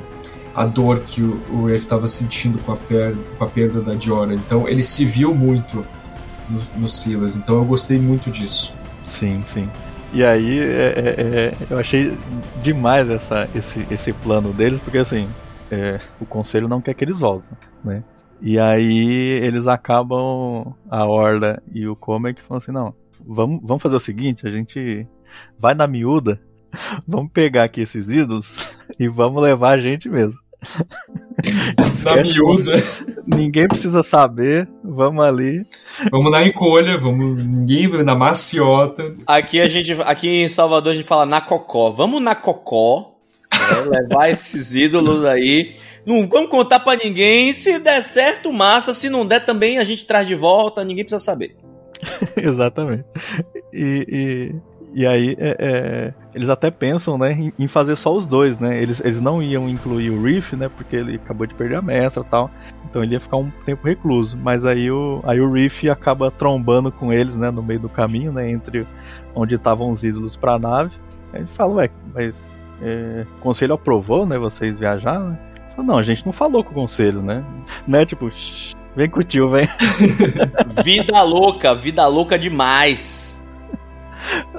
a dor que o, o estava sentindo com a, per, com a perda da Diora. Então ele se viu muito no, no Silas. Então eu gostei muito disso. Sim, sim. E aí é, é, é, eu achei demais essa, esse, esse plano deles, porque assim, é, o conselho não quer que eles voltem, né? E aí eles acabam, a Orla e o Comic falam assim, não, vamos, vamos fazer o seguinte, a gente vai na miúda, [laughs] vamos pegar aqui esses ídolos [laughs] e vamos levar a gente mesmo. [laughs] Na miúda. Ninguém precisa saber. Vamos ali. Vamos na encolha, vamos. Ninguém na maciota. Aqui a gente. Aqui em Salvador a gente fala na cocó. Vamos na cocó. Né, levar esses ídolos aí. Não vamos contar para ninguém. Se der certo, massa. Se não der, também a gente traz de volta. Ninguém precisa saber. Exatamente. E, e, e aí, é, é, eles até pensam, né, em, fazer só os dois, né? Eles, eles não iam incluir o Reef, né, porque ele acabou de perder a mestra e tal. Então ele ia ficar um tempo recluso. Mas aí o, aí o Reef acaba trombando com eles, né, no meio do caminho, né, entre onde estavam os ídolos para a nave. Aí ele fala, ué, mas é, o conselho aprovou, né, vocês viajar, né? Não, a gente não falou com o conselho, né? [laughs] Né, tipo, vem com o tio, vem. [laughs] vida louca, vida louca demais.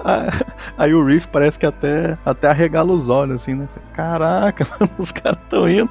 [laughs] Aí o Reef parece que até, até arregala os olhos, assim, né? Caraca, [laughs] os caras estão indo.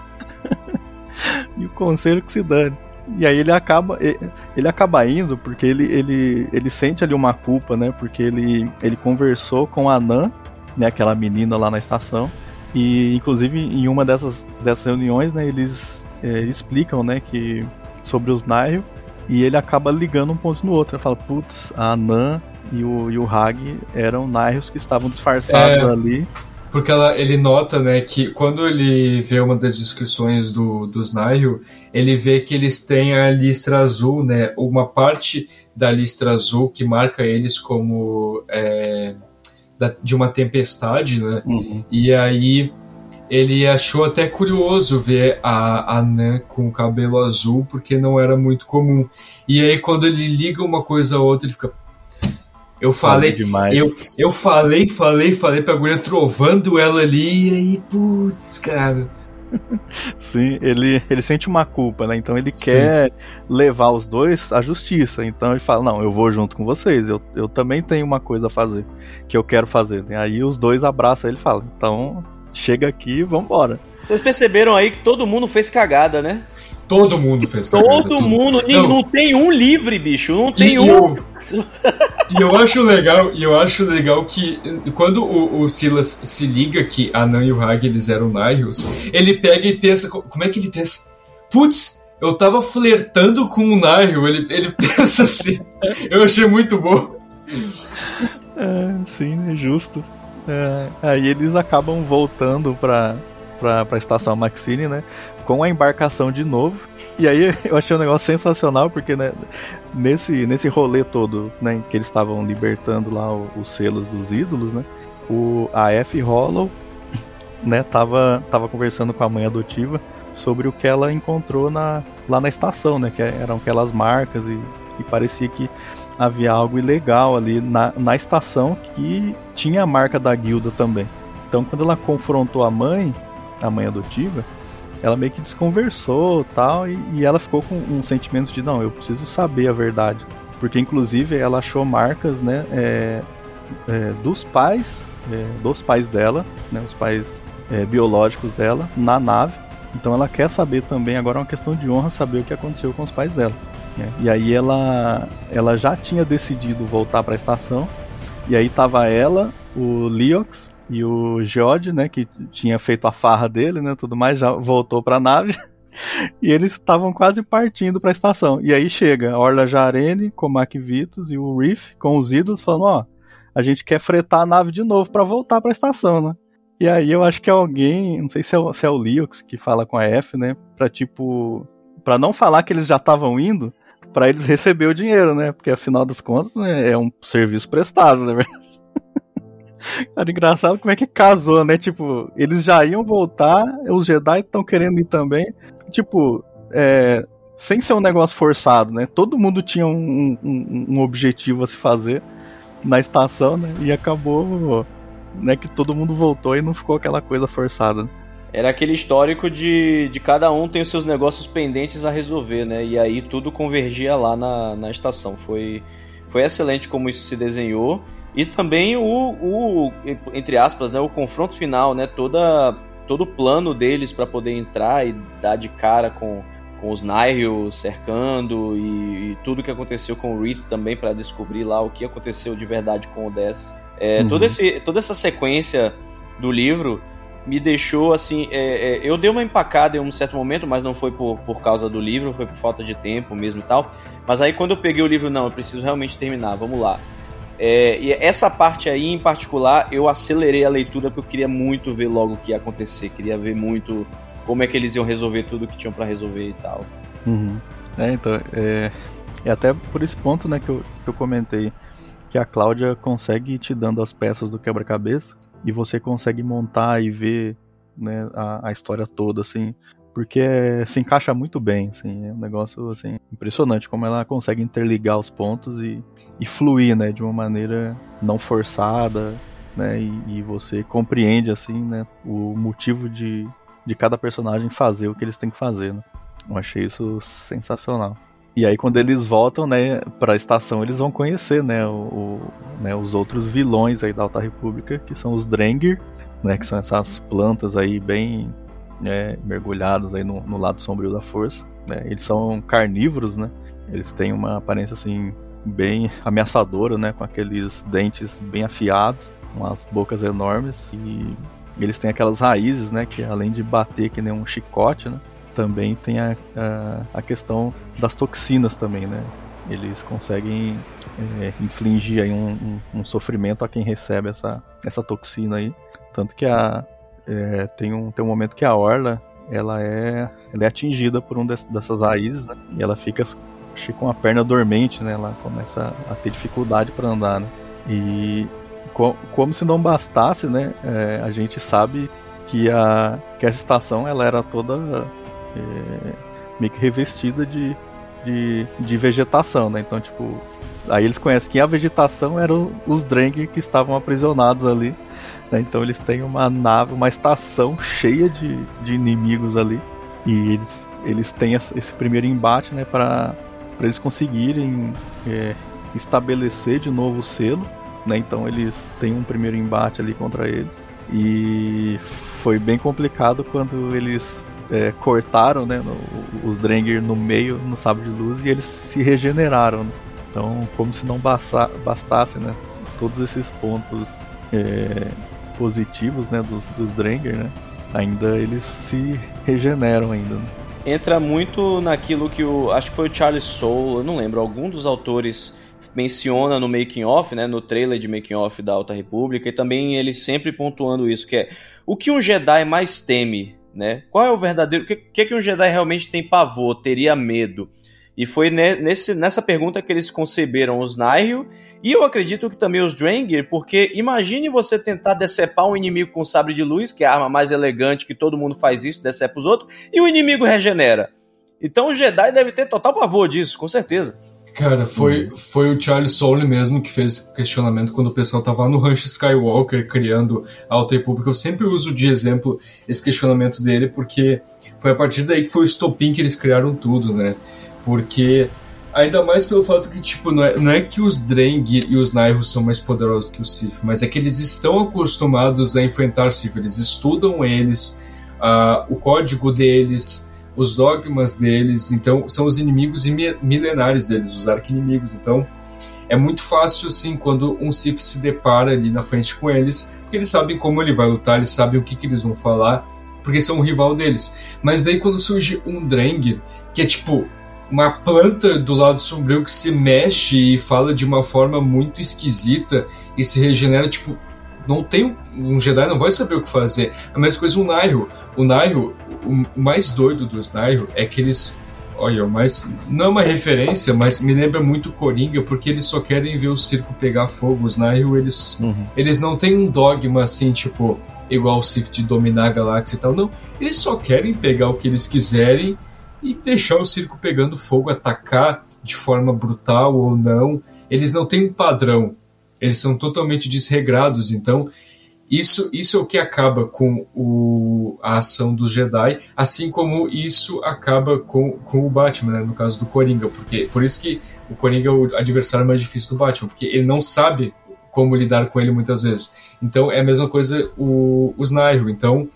e o conselho que se dane. E aí ele acaba ele acaba indo porque ele, ele, ele sente ali uma culpa, né? Porque ele, ele conversou com a Nan, né? Aquela menina lá na estação. E inclusive em uma dessas, dessas reuniões, né? Eles é, explicam, né? Que sobre os Nairo. E ele acaba ligando um ponto no outro. Ele fala, putz, a Nan e o, e o Hag eram Nairus que estavam disfarçados é, ali. Porque ela, ele nota, né, que quando ele vê uma das descrições do, dos Nairo, ele vê que eles têm a listra azul, né, uma parte da listra azul que marca eles como é, da, de uma tempestade, né, uhum. e aí ele achou até curioso ver a, a Nan com o cabelo azul, porque não era muito comum. E aí quando ele liga uma coisa a outra, ele fica eu falei demais. Eu, eu falei, falei, falei pra guria trovando ela ali e aí, putz, cara. [laughs] Sim, ele, ele sente uma culpa, né? Então ele Sim. quer levar os dois à justiça. Então ele fala: Não, eu vou junto com vocês. Eu, eu também tenho uma coisa a fazer que eu quero fazer. Aí os dois abraçam ele e falam: Então chega aqui e vambora. Vocês perceberam aí que todo mundo fez cagada, né? Todo mundo fez cagada. Todo, todo mundo. Não. não tem um livre, bicho. Não tem e, um. Eu, e eu acho legal, e eu acho legal que quando o, o, Silas se liga que a Nan e o Hag eles eram Nihils, ele pega e pensa, como é que ele pensa? Putz, eu tava flertando com o Nihil, ele, ele [laughs] pensa assim. Eu achei muito bom. É, sim, é justo. É, aí eles acabam voltando pra, pra, pra estação Maxine, né? Com a embarcação de novo. E aí [laughs] eu achei um negócio sensacional, porque né, nesse, nesse rolê todo, né, que eles estavam libertando lá os selos dos ídolos, né? O, a F. Hollow, [coughs] né, tava, tava conversando com a mãe adotiva sobre o que ela encontrou na, lá na estação, né? Que eram aquelas marcas e, e parecia que havia algo ilegal ali na, na estação que tinha a marca da guilda também. Então quando ela confrontou a mãe, a mãe adotiva, ela meio que desconversou tal, e, e ela ficou com um sentimento de não, eu preciso saber a verdade. Porque inclusive ela achou marcas né, é, é, dos pais, é, dos pais dela, né, os pais é, biológicos dela, na nave. Então ela quer saber também, agora é uma questão de honra, saber o que aconteceu com os pais dela. Né? E aí ela, ela já tinha decidido voltar para a estação, e aí tava ela, o Leox e o Geode, né, que tinha feito a farra dele, né, tudo mais, já voltou para a nave. [laughs] e eles estavam quase partindo para a estação. E aí chega a Orla Jarene, com o Mac Vitus e o Reef com os ídolos falando, ó, a gente quer fretar a nave de novo para voltar para a estação, né? E aí eu acho que alguém, não sei se é o, se é o Leox que fala com a F, né, para tipo, para não falar que eles já estavam indo, para eles receber o dinheiro, né? Porque afinal das contas, né, é um serviço prestado, né? [laughs] Cara, engraçado como é que casou, né? Tipo, eles já iam voltar, os Jedi estão querendo ir também. Tipo, é, sem ser um negócio forçado, né? Todo mundo tinha um, um, um, objetivo a se fazer na estação, né? E acabou, né? Que todo mundo voltou e não ficou aquela coisa forçada. Né? Era aquele histórico de, de cada um tem os seus negócios pendentes a resolver, né? E aí tudo convergia lá na, na estação. Foi, foi excelente como isso se desenhou. E também o, o entre aspas, né, o confronto final, né, toda, todo o plano deles para poder entrar e dar de cara com, com os Nihil cercando e, e, tudo que aconteceu com o Wreath também para descobrir lá o que aconteceu de verdade com o Dess. É, uhum. todo esse, toda essa sequência do livro me deixou assim. É, é, eu dei uma empacada em um certo momento, mas não foi por, por causa do livro, foi por falta de tempo mesmo e tal. Mas aí quando eu peguei o livro, não, eu preciso realmente terminar, vamos lá. É, e essa parte aí em particular, eu acelerei a leitura porque eu queria muito ver logo o que ia acontecer, queria ver muito como é que eles iam resolver tudo que tinham para resolver e tal. Uhum. É, então, é, é, até por esse ponto né, que, eu, que eu comentei que a Cláudia consegue ir te dando as peças do quebra-cabeça e você consegue montar e ver né, a, a história toda, assim, porque se encaixa muito bem, assim, é um negócio assim impressionante como ela consegue interligar os pontos e, e fluir, né, de uma maneira não forçada, né, e, e, você compreende assim, né, o motivo de, de cada personagem fazer o que eles têm que fazer, né? Eu achei isso sensacional. E aí quando eles voltam, né, para a estação, eles vão conhecer, né, o, o, né, os outros vilões aí da Alta República, que são os Drengir, né, que são essas plantas aí bem né, mergulhados aí no, no, lado sombrio da força. Né? Eles são carnívoros, né? Eles têm uma aparência assim bem ameaçadora, né? Com aqueles dentes bem afiados, umas bocas enormes e eles têm aquelas raízes, né? Que além de bater que nem um chicote, né? Também tem a, a, a questão das toxinas também, né? Eles conseguem é, infligir aí um, um, um, sofrimento a quem recebe essa, essa toxina aí. Tanto que a, é, tem, um, tem um momento que a Orla ela é, ela é atingida por um dessas raízes, né? E ela fica com a perna dormente, né? Ela começa a ter dificuldade para andar, né? E co como se não bastasse, né? É, a gente sabe que a que essa estação ela era toda é, meio que revestida de, de, de vegetação, né? Então, tipo, aí eles conhecem que a vegetação eram os Drengir que estavam aprisionados ali? Então eles têm uma nave, uma estação cheia de, de inimigos ali. E eles, eles têm esse primeiro embate né, para eles conseguirem é, estabelecer de novo o selo. Né? Então eles têm um primeiro embate ali contra eles. E foi bem complicado quando eles é, cortaram né, no, os Drengir no meio, no sábio de luz, e eles se regeneraram. Né? Então, como se não basta, bastasse né, todos esses pontos é, positivos, né, dos, dos Drengir, né, ainda eles se regeneram ainda. Né? Entra muito naquilo que o, acho que foi o Charles Soule, eu não lembro, algum dos autores menciona no making off, né, no trailer de making off da Alta República, e também ele sempre pontuando isso, que é o que um Jedi mais teme né? Qual é o verdadeiro. O que, que, que um Jedi realmente tem pavor, teria medo? E foi nesse, nessa pergunta que eles conceberam os Nihil, e eu acredito que também os Drengir, porque imagine você tentar decepar um inimigo com sabre de luz, que é a arma mais elegante, que todo mundo faz isso, decepa os outros, e o inimigo regenera. Então o Jedi deve ter total pavor disso, com certeza. Cara, foi, uhum. foi o Charles Soule mesmo que fez questionamento quando o pessoal tava no Rancho Skywalker criando a Alta República. Eu sempre uso de exemplo esse questionamento dele, porque foi a partir daí que foi o estopim que eles criaram tudo, né? Porque ainda mais pelo fato que, tipo, não é, não é que os Dreng e os Nihil são mais poderosos que o Sith, mas é que eles estão acostumados a enfrentar Sith, eles estudam eles, uh, o código deles, os dogmas deles, então são os inimigos milenares deles, os arqui-inimigos. Então é muito fácil, assim, quando um Sith se depara ali na frente com eles, porque eles sabem como ele vai lutar, eles sabem o que, que eles vão falar, porque são o rival deles. Mas daí quando surge um Drengir, que é tipo uma planta do lado sombrio que se mexe e fala de uma forma muito esquisita e se regenera, tipo, não tem um Jedi não vai saber o que fazer. A mesma coisa o Nairo. O Nairo, o mais doido dos Nairo é que eles olha, mas não é uma referência, mas me lembra muito Coringa, porque eles só querem ver o circo pegar fogo. Os Nairo, eles, uhum. eles não têm um dogma assim, tipo, igual o Sith de dominar a galáxia e tal, não. Eles só querem pegar o que eles quiserem e deixar o circo pegando fogo, atacar de forma brutal ou não. Eles não têm um padrão. Eles são totalmente desregrados, então isso, isso é o que acaba com o, a ação dos Jedi, assim como isso acaba com, com o Batman, né, no caso do Coringa, porque por isso que o Coringa é o adversário mais difícil do Batman, porque ele não sabe como lidar com ele muitas vezes. Então é a mesma coisa o, os Nairo. Então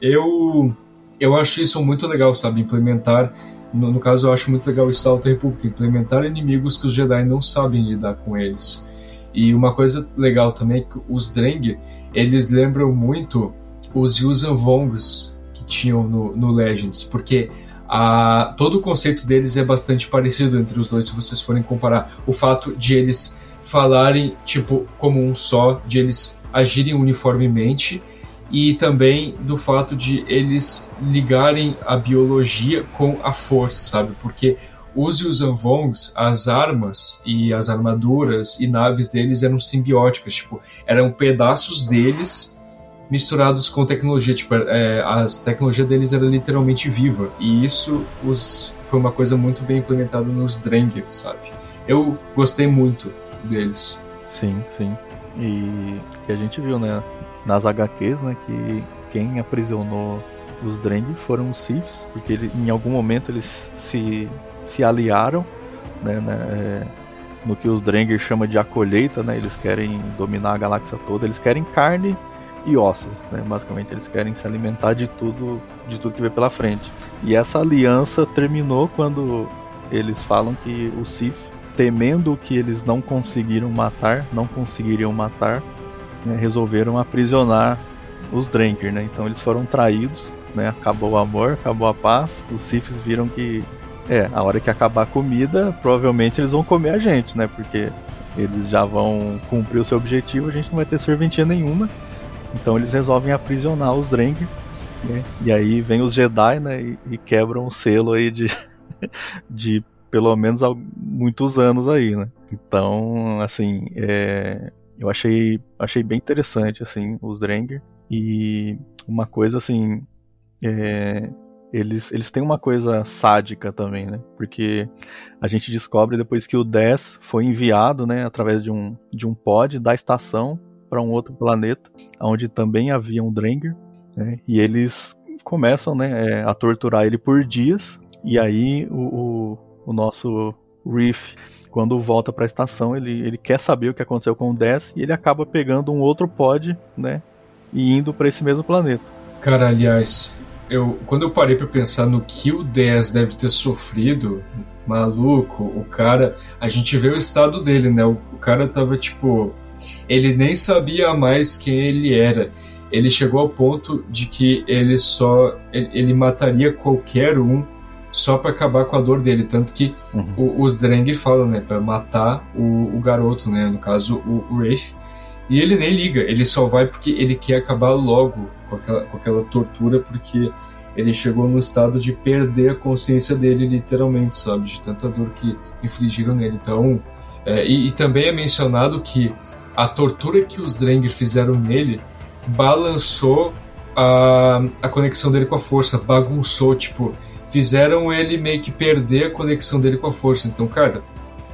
eu eu acho isso muito legal, sabe, implementar no, no caso eu acho muito legal isso da Alta República, implementar inimigos que os Jedi não sabem lidar com eles. E uma coisa legal também é que os Dreng, eles lembram muito os Yuuzhan Vongs que tinham no, no Legends, porque a, todo o conceito deles é bastante parecido entre os dois, se vocês forem comparar. O fato de eles falarem, tipo, como um só, de eles agirem uniformemente, e também do fato de eles ligarem a biologia com a força, sabe? Porque os Yuzanvongs, as armas e as armaduras e naves deles eram simbióticas, tipo, eram pedaços deles misturados com tecnologia, tipo, é, a tecnologia deles era literalmente viva, e isso os, foi uma coisa muito bem implementada nos Drengir, sabe? Eu gostei muito deles. Sim, sim. E, e a gente viu, né, nas HQs, né, que quem aprisionou os Drengir foram os Siths, porque ele, em algum momento eles se se aliaram né, né, é, no que os Drengir chama de a colheita, né, eles querem dominar a galáxia toda, eles querem carne e ossos, né, basicamente eles querem se alimentar de tudo, de tudo que vem pela frente. E essa aliança terminou quando eles falam que o Sith, temendo que eles não conseguiram matar, não conseguiriam matar, né, resolveram aprisionar os Drengir, né? Então eles foram traídos, né? Acabou o amor, acabou a paz. Os Siths viram que é, a hora que acabar a comida, provavelmente eles vão comer a gente, né? Porque eles já vão cumprir o seu objetivo, a gente não vai ter serventia nenhuma. Então eles resolvem aprisionar os Dreng. Né? E aí vem os Jedi, né? E, e quebram o selo aí de, [laughs] de pelo menos muitos anos aí, né? Então, assim, é, eu achei, achei bem interessante, assim, os Drengir. E uma coisa, assim, é, eles, eles têm uma coisa sádica também, né? Porque a gente descobre depois que o 10 foi enviado, né, através de um, de um pod da estação para um outro planeta, onde também havia um Drengir, né? E eles começam, né, é, a torturar ele por dias. E aí o, o, o nosso Reef, quando volta para a estação, ele, ele quer saber o que aconteceu com o 10 e ele acaba pegando um outro pod, né, e indo para esse mesmo planeta. Cara, aliás, eu, quando eu parei para pensar no que o 10 deve ter sofrido, maluco, o cara. A gente vê o estado dele, né? O, o cara tava tipo. Ele nem sabia mais quem ele era. Ele chegou ao ponto de que ele só. Ele, ele mataria qualquer um só para acabar com a dor dele. Tanto que uhum. o, os Dreng falam, né? Pra matar o, o garoto, né? No caso, o, o Rafe. E ele nem liga, ele só vai porque ele quer acabar logo com aquela, com aquela tortura, porque ele chegou no estado de perder a consciência dele, literalmente, sabe? De tanta dor que infligiram nele. Então, é, e, e, também é mencionado que a tortura que os Drengir fizeram nele balançou a, a conexão dele com a força, bagunçou, tipo, fizeram ele meio que perder a conexão dele com a força. Então, cara,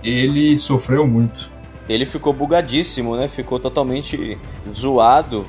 ele sofreu muito. Ele ficou bugadíssimo, né? Ficou totalmente zoado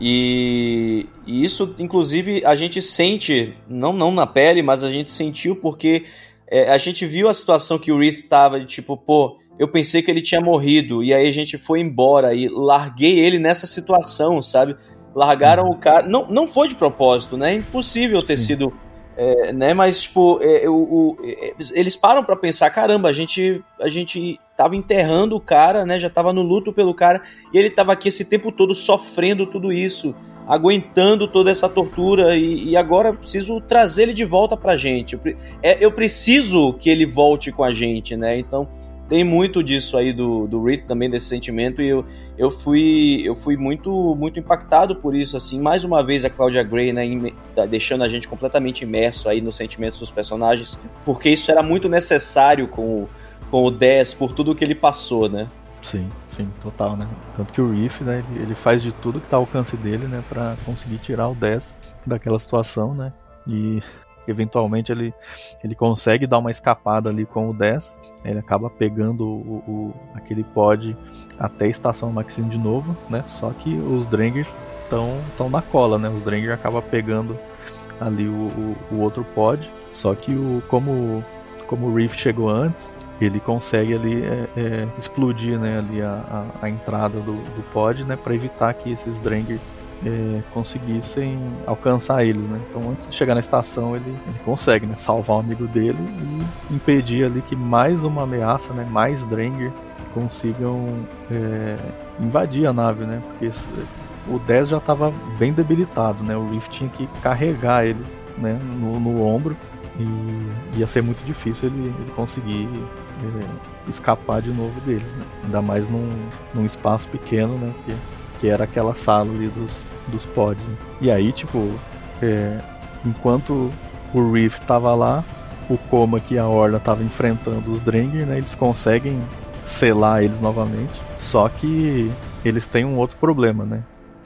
e, e, isso, inclusive, a gente sente, não, não na pele, mas a gente sentiu porque é, a gente viu a situação que o Reith tava de tipo, pô, eu pensei que ele tinha morrido, e aí a gente foi embora e larguei ele nessa situação, sabe? Largaram o cara. Não, não foi de propósito, né? É impossível ter Sim. sido é, né? Mas, tipo, é, o, o, é, eles param para pensar, caramba, a gente, a gente tava enterrando o cara, né? Já tava no luto pelo cara, e ele tava aqui esse tempo todo sofrendo tudo isso, aguentando toda essa tortura, e, e agora preciso trazer ele de volta pra gente. Eu, é, eu preciso que ele volte com a gente, né? Então, tem muito disso aí do, do Riff também, desse sentimento, e eu, eu fui eu fui muito muito impactado por isso, assim, mais uma vez a Claudia Gray, né, tá deixando a gente completamente imerso aí nos sentimentos dos personagens, porque isso era muito necessário com o, com o 10, por tudo que ele passou, né. Sim, sim, total, né? Tanto que o Riff, né, ele faz de tudo que tá ao alcance dele, né, para conseguir tirar o 10 daquela situação, né? E eventualmente ele, ele consegue dar uma escapada ali com o 10, ele acaba pegando o, o, aquele pod até a estação Maxine de novo, né? Só que os Drengir estão na cola, né? Os Drengir acabam pegando ali o, o, o, outro pod, só que o como como o Reef chegou antes, ele consegue ali é, é, explodir, né? Ali a, a, a entrada do, do pod, né? Para evitar que esses Drengir é, conseguissem alcançar ele, né? Então antes de chegar na estação ele, ele consegue, né? Salvar o amigo dele e impedir ali que mais uma ameaça, né? Mais Drengir consigam é, invadir a nave, né? Porque o 10 já estava bem debilitado, né? O Reef tinha que carregar ele, né? No, no ombro e ia ser muito difícil ele, ele conseguir é, escapar de novo deles, né? Ainda mais num, num espaço pequeno, né? Que, que era aquela sala ali dos, dos pods. Né? E aí, tipo, é, enquanto o Reef tava lá, o Coma que a Horda tava enfrentando os Drengir, né? Eles conseguem selar eles novamente. Só que eles têm um outro problema, né?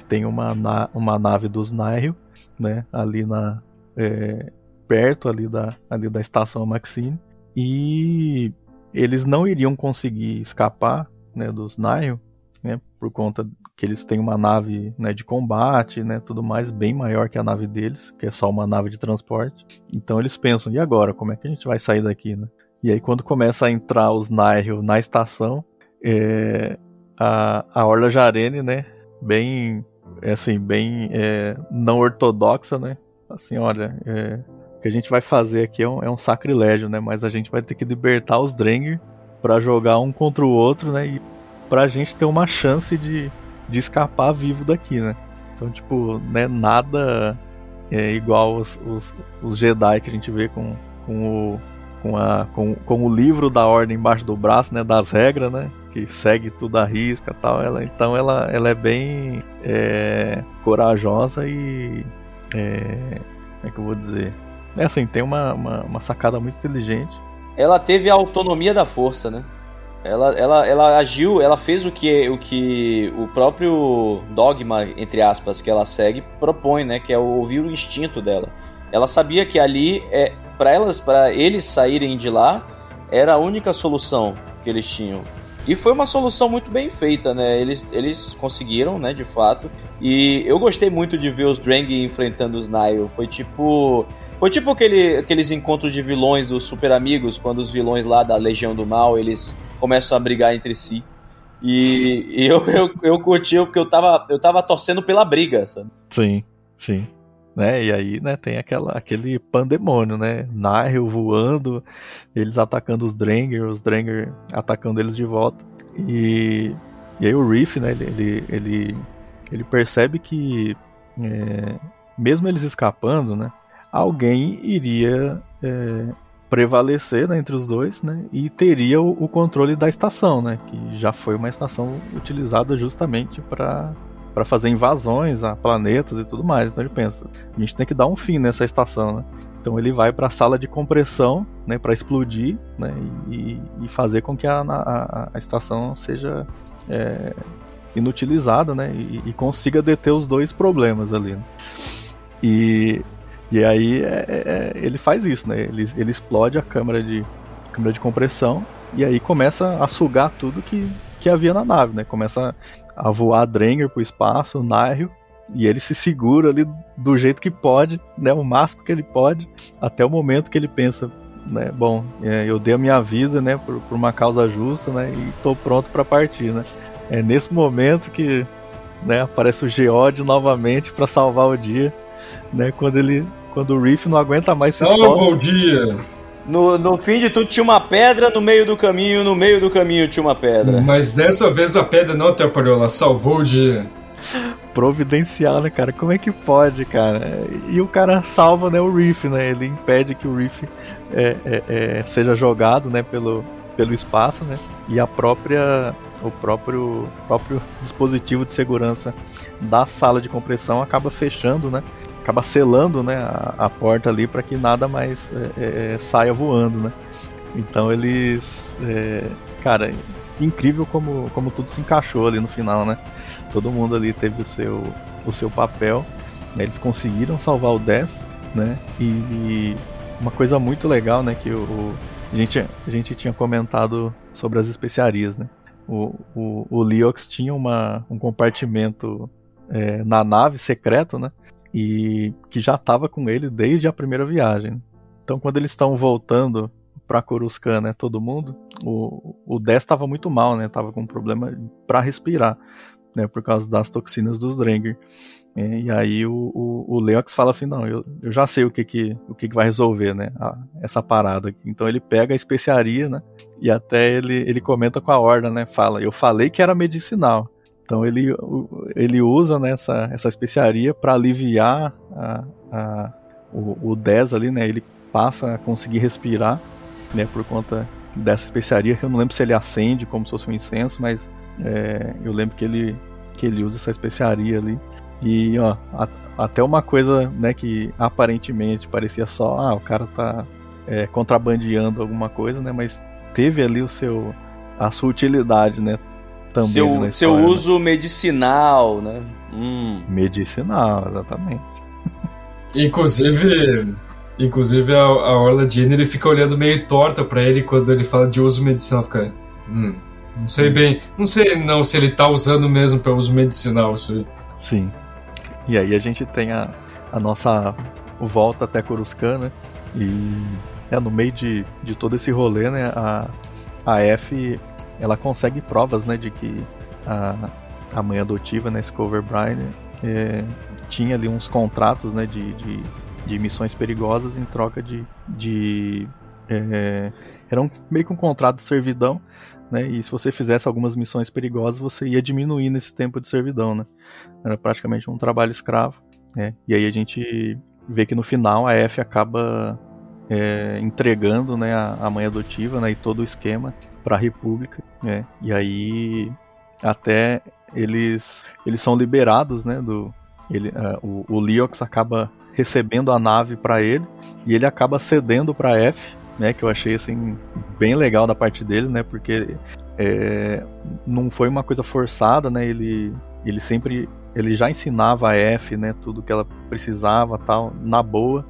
Tem uma, na uma nave dos Nihil, né? Ali na é, perto ali da, ali da estação Maxine e eles não iriam conseguir escapar, né? Dos Nihil, né? Por conta que eles têm uma nave né, de combate, né, tudo mais bem maior que a nave deles, que é só uma nave de transporte. Então eles pensam, e agora, como é que a gente vai sair daqui, né? E aí quando começa a entrar os Nihil na estação, é, a, a Orla Jarene, né, bem, é assim, bem é, não ortodoxa, né, assim, olha, é, o que a gente vai fazer aqui é um, é um sacrilégio, né, mas a gente vai ter que libertar os Drengir para jogar um contra o outro, né, e pra gente ter uma chance de de escapar vivo daqui, né? Então, tipo, né, nada é igual os, os, os, Jedi que a gente vê com, com, o, com, a, com, com o livro da ordem embaixo do braço, né? Das regras, né? Que segue tudo à risca tal. Ela, então ela, ela é bem é, corajosa e. É, como é que eu vou dizer? É assim, tem uma, uma, uma sacada muito inteligente. Ela teve a autonomia da força, né? Ela, ela, ela agiu, ela fez o que, o que o próprio dogma, entre aspas, que ela segue, propõe, né? Que é ouvir o instinto dela. Ela sabia que ali, é, para elas, para eles saírem de lá, era a única solução que eles tinham. E foi uma solução muito bem feita, né? Eles, eles conseguiram, né, de fato. E eu gostei muito de ver os Drang enfrentando os Nile. Foi tipo. Foi tipo aquele, aqueles encontros de vilões dos Super Amigos, quando os vilões lá da Legião do Mal, eles começam a brigar entre si. E, e eu, [laughs] eu, eu curti porque eu tava, eu tava torcendo pela briga, sabe? Sim, sim. Né? E aí, né, tem aquela, aquele pandemônio, né? Nihil voando, eles atacando os Drengir, os Drengir atacando eles de volta. E, e aí o Reef, né, ele, ele, ele, ele percebe que é, mesmo eles escapando, né, alguém iria é, prevalecer né, entre os dois, né, e teria o, o, controle da estação, né, que já foi uma estação utilizada justamente para para fazer invasões a planetas e tudo mais. Então ele pensa, a gente tem que dar um fim nessa estação, né? Então ele vai para a sala de compressão, né, para explodir, né, e, e, fazer com que a, a, a estação seja é, inutilizada, né, e, e, consiga deter os dois problemas ali. Né? E, e aí é, é, é, ele faz isso, né? Ele, ele explode a câmara de câmara de compressão e aí começa a sugar tudo que, que havia na nave, né? Começa a voar Drenger pro espaço, Nairo, e ele se segura ali do jeito que pode, né, o máximo que ele pode, até o momento que ele pensa, né, bom, é, eu dei a minha vida, né, por, por uma causa justa, né, e estou pronto para partir, né. É nesse momento que, né, aparece o Geode novamente para salvar o dia, né, quando ele, quando o Reef não aguenta mais. Salva o dia. No, no fim de tudo tinha uma pedra no meio do caminho, no meio do caminho tinha uma pedra. Mas dessa vez a pedra não atrapalhou, ela salvou o dia providencial, né, cara? Como é que pode, cara? E o cara salva, né, o Reef, né? Ele impede que o Reef é, é, é, seja jogado, né, pelo, pelo espaço, né? E a própria o próprio próprio dispositivo de segurança da sala de compressão acaba fechando, né? Acaba selando, né, a, a porta ali para que nada mais é, é, saia voando, né? Então eles, é, cara, incrível como como tudo se encaixou ali no final, né? todo mundo ali teve o seu, o seu papel. Né? Eles conseguiram salvar o 10, né? E, e uma coisa muito legal, né? Que o, a, gente, a gente tinha comentado sobre as especiarias, né? O, o, o tinha uma, um compartimento é, na nave secreto, né? E que já estava com ele desde a primeira viagem. Então, quando eles estão voltando para Coruscant, né, todo mundo, o, o 10 estava muito mal, né? Com um problema para respirar né, por causa das toxinas dos Drenger. É, e aí o, o, o Leox fala assim, não, eu, eu já sei o que que, o que, que vai resolver, né, a, essa parada. Então ele pega a especiaria, né, e até ele, ele comenta com a Horda, né, fala, eu falei que era medicinal. Então ele, ele usa né, essa, essa especiaria para aliviar a, a, o, o 10 ali, né, ele passa a conseguir respirar, né, por conta dessa especiaria. Eu não lembro se ele acende como se fosse um incenso, mas é, eu lembro que ele, que ele usa essa especiaria ali. E ó, a, até uma coisa né, que aparentemente parecia só, ah, o cara tá é, contrabandeando alguma coisa, né? Mas teve ali o seu a sua utilidade, né? Também seu, história, seu né? uso medicinal, né? Hum. Medicinal, exatamente. Inclusive, inclusive a, a Orla Jenner fica olhando meio torta para ele quando ele fala de uso medicinal, fica, hum, não sei bem. Não sei não se ele tá usando mesmo para uso medicinal isso aí. Sim. E aí a gente tem a, a nossa volta até Coruscant, né? E é, no meio de, de todo esse rolê, né? A, a F ela consegue provas, né? De que a, a mãe adotiva, né? Scover Bryan, é, tinha ali uns contratos, né? De, de, de missões perigosas em troca de. de é, era um, meio que um contrato de servidão né? E se você fizesse algumas missões perigosas, você ia diminuir nesse tempo de servidão, né? Era praticamente um trabalho escravo, né? E aí a gente vê que no final a F acaba é, entregando, né, a, mãe adotiva, né, e todo o esquema para a República, né? E aí até eles eles são liberados, né, do ele, uh, o, o Leox acaba recebendo a nave para ele e ele acaba cedendo para F né? Que eu achei assim bem legal da parte dele, né? Porque é, não foi uma coisa forçada, né? Ele, ele sempre ele já ensinava a F, né? Tudo que ela precisava, tal, na boa,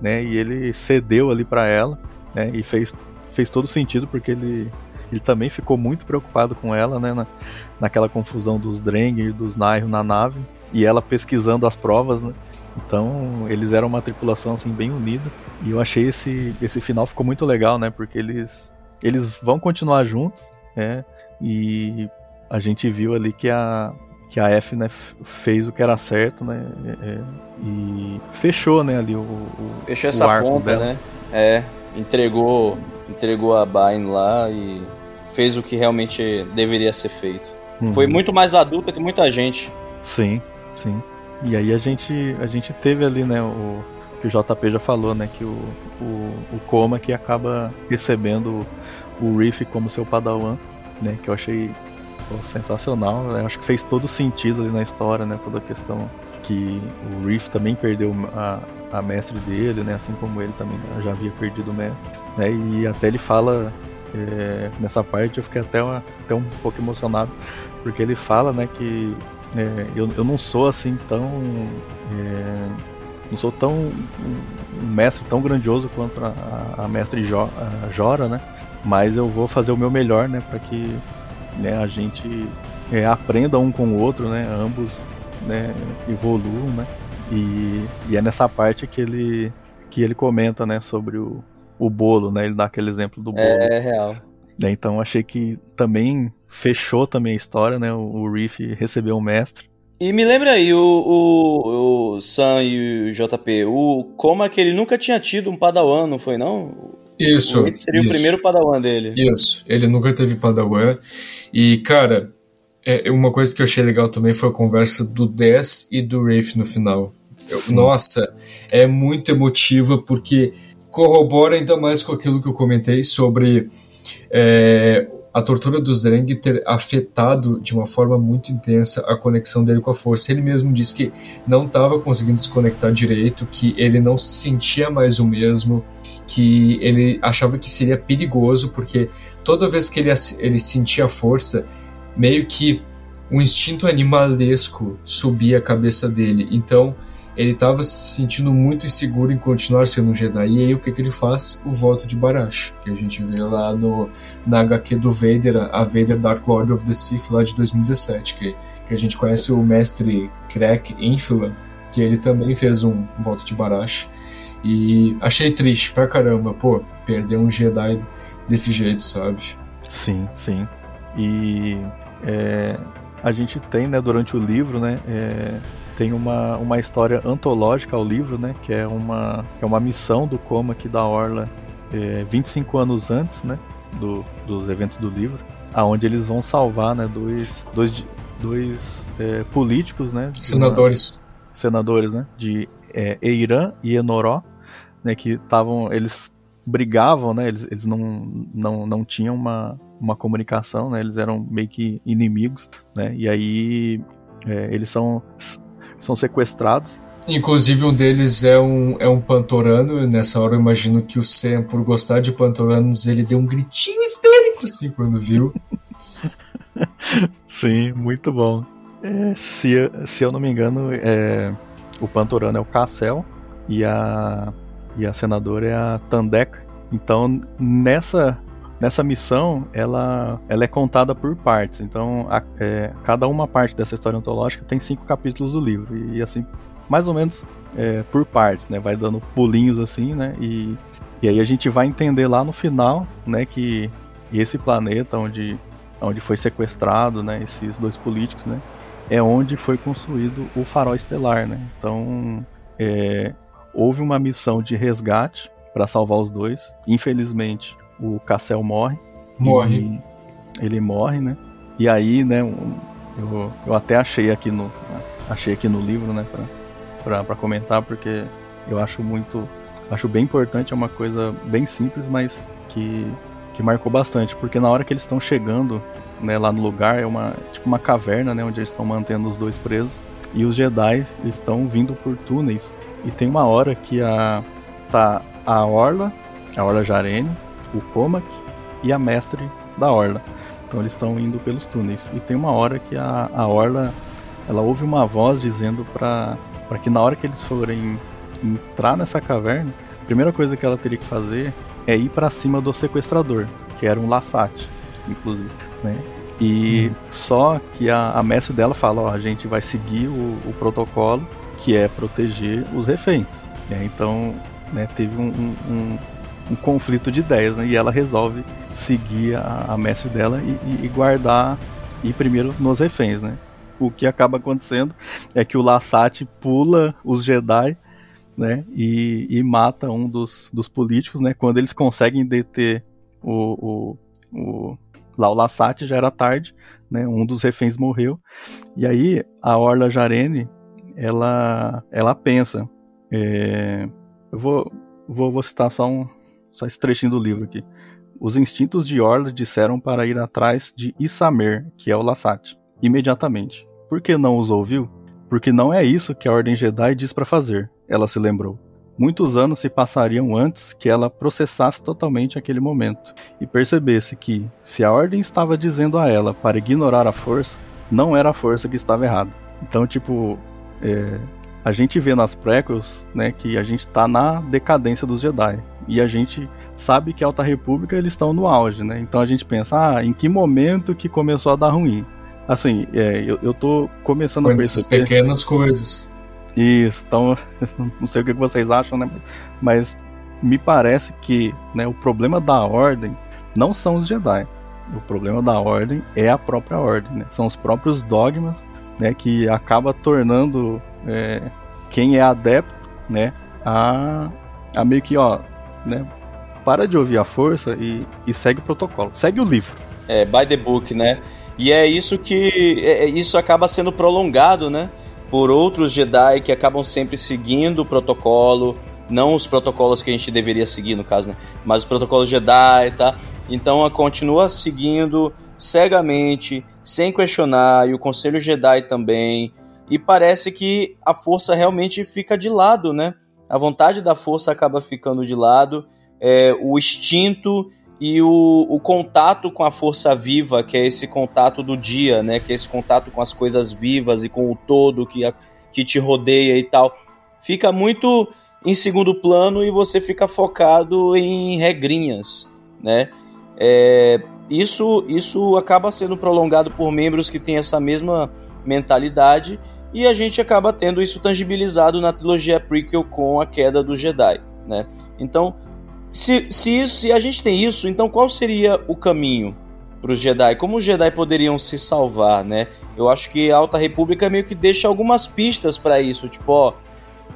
né? E ele cedeu ali para ela, né? E fez fez todo sentido porque ele ele também ficou muito preocupado com ela, né? Na, naquela confusão dos Dreng e dos Nairo na nave e ela pesquisando as provas, né? Então, eles eram uma tripulação assim bem unida. E eu achei esse esse final ficou muito legal, né? Porque eles eles vão continuar juntos, né? E a gente viu ali que a que a F né, fez o que era certo, né? É, é e fechou, né, ali o, o fechou essa o ponta, dela. né? É, entregou entregou a Bain lá e fez o que realmente deveria ser feito. Uhum. Foi muito mais adulta que muita gente. Sim, sim. E aí a gente, a gente teve ali, né, o que o JP já falou, né, que o, o, o Koma que acaba recebendo o Riff como seu padawan, né, que eu achei pô, sensacional. Eu acho que fez todo sentido ali na história, né? Toda a questão que o Reef também perdeu a, a mestre dele, né? Assim como ele também já havia perdido o mestre. Né? E até ele fala é, nessa parte, eu fiquei até, uma, até um pouco emocionado, porque ele fala, né, que é, eu, eu não sou assim tão. É, não sou tão. um mestre tão grandioso quanto a, a, a mestre jo, a Jora, né? Mas eu vou fazer o meu melhor, né, para que né, a gente é, aprenda um com o outro, né? Ambos né, evoluam, né? E, e é nessa parte que ele que ele comenta, né, sobre o, o bolo, né? Ele dá aquele exemplo do bolo. É, é real. Né, então achei que também fechou também a história, né? O, o Riff recebeu um mestre. E me lembra aí, o, o, o Sam e o JP, o Coma que ele nunca tinha tido um Padawan, não foi não? Isso. O seria isso. o primeiro Padawan dele. Isso, ele nunca teve Padawan. E, cara, é, uma coisa que eu achei legal também foi a conversa do 10 e do Rafe no final. Eu, nossa, é muito emotiva porque corrobora ainda mais com aquilo que eu comentei sobre é, a tortura dos Dreng ter afetado de uma forma muito intensa a conexão dele com a força. Ele mesmo disse que não estava conseguindo se conectar direito, que ele não se sentia mais o mesmo, que ele achava que seria perigoso, porque toda vez que ele, ele sentia força, meio que um instinto animalesco subia a cabeça dele. Então ele estava se sentindo muito inseguro em continuar sendo um Jedi. E aí o que, que ele faz? O voto de Barash, que a gente vê lá no, na HQ do Vader, a Vader Dark Lord of the Sith, lá de 2017, que, que a gente conhece o mestre Crack Infila, que ele também fez um voto de Barash. E achei triste pra caramba, pô, perder um Jedi desse jeito, sabe? Sim, sim. E é, a gente tem, né, durante o livro, né, é, tem uma, uma história antológica ao livro, né? Que é uma, é uma missão do Coma aqui da Orla é, 25 anos antes, né? Do, dos eventos do livro, aonde eles vão salvar, né? Dois, dois, dois é, políticos, né? Senadores. Uma, senadores, né? De é, Eirã e Enoró, né? Que estavam, eles brigavam, né? Eles, eles não, não, não tinham uma, uma comunicação, né? Eles eram meio que inimigos, né? E aí é, eles são são sequestrados. Inclusive um deles é um, é um pantorano, nessa hora eu imagino que o Sam, por gostar de pantoranos, ele deu um gritinho histérico assim quando viu. [laughs] Sim, muito bom. É, se, se eu não me engano, é, o pantorano é o Cassel e a, e a senadora é a Tandek. Então, nessa nessa missão ela, ela é contada por partes. Então, a, é, cada uma parte dessa história antológica tem cinco capítulos do livro e assim mais ou menos é, por partes, né? Vai dando pulinhos assim, né? E, e aí a gente vai entender lá no final, né? Que esse planeta onde onde foi sequestrado, né? Esses dois políticos, né? É onde foi construído o farol estelar, né? Então é, houve uma missão de resgate para salvar os dois. Infelizmente, o Cassel morre. Morre. Ele morre, né? E aí, né, eu, eu até achei aqui no achei aqui no livro, né, para comentar, porque eu acho muito acho bem importante, é uma coisa bem simples, mas que que marcou bastante, porque na hora que eles estão chegando, né, lá no lugar é uma tipo uma caverna, né, onde eles estão mantendo os dois presos e os Jedi estão vindo por túneis e tem uma hora que a tá a Orla, a Orla Jarene o Comac e a mestre da Orla. Então eles estão indo pelos túneis. E tem uma hora que a, a Orla ela ouve uma voz dizendo para que na hora que eles forem entrar nessa caverna, a primeira coisa que ela teria que fazer é ir para cima do sequestrador, que era um Lassate, inclusive. Né? E só que a, a mestre dela fala: ó, a gente vai seguir o, o protocolo que é proteger os reféns. Então né, teve um, um, um conflito de ideias, né? E ela resolve seguir a, a mestre dela e, e, guardar e primeiro nos reféns, né? O que acaba acontecendo é que o Lassate pula os Jedi, né? E, e mata um dos, dos políticos, né? Quando eles conseguem deter o, o, o lá o Lassate já era tarde, né? Um dos reféns morreu. E aí a Orla Jarene, ela ela pensa, é, eu vou, vou, vou citar só um, só esse trechinho do livro aqui. os instintos de Orla disseram para ir atrás de Isamer, que é o Lassat, imediatamente. Por que não os ouviu? Porque não é isso que a Ordem Jedi diz para fazer, ela se lembrou. Muitos anos se passariam antes que ela processasse totalmente aquele momento e percebesse que, se a Ordem estava dizendo a ela para ignorar a força, não era a força que estava errada. Então, tipo, é, a gente vê nas prequels, né, que a gente tá na decadência dos Jedi. E a gente sabe que a Alta República eles estão no auge, né? Então a gente pensa, ah, em que momento que começou a dar ruim? Assim, é, eu, eu tô começando Foi a perceber... pequenas coisas. Isso, então, [laughs] não sei o que vocês acham, né? Mas me parece que né, o problema da Ordem não são os Jedi. O problema da Ordem é a própria Ordem, né? São os próprios dogmas, né? Que acaba tornando é, quem é adepto, né? A, a meio que, ó, né? Para de ouvir a força e, e segue o protocolo. Segue o livro. É, by the book, né? E é isso que. É, é, isso acaba sendo prolongado, né? Por outros Jedi que acabam sempre seguindo o protocolo. Não os protocolos que a gente deveria seguir, no caso, né? Mas os protocolos Jedi, tá? Então continua seguindo cegamente, sem questionar, e o Conselho Jedi também. E parece que a força realmente fica de lado, né? A vontade da força acaba ficando de lado é, o instinto e o, o, contato com a força viva, que é esse contato do dia, né? Que é esse contato com as coisas vivas e com o todo que, a, que te rodeia e tal. Fica muito em segundo plano e você fica focado em regrinhas, né? É, isso, isso acaba sendo prolongado por membros que têm essa mesma mentalidade e a gente acaba tendo isso tangibilizado na trilogia prequel com a queda do Jedi, né? Então, se, se, isso, se a gente tem isso, então qual seria o caminho para os Jedi? Como os Jedi poderiam se salvar, né? Eu acho que a Alta República meio que deixa algumas pistas para isso, tipo, ó,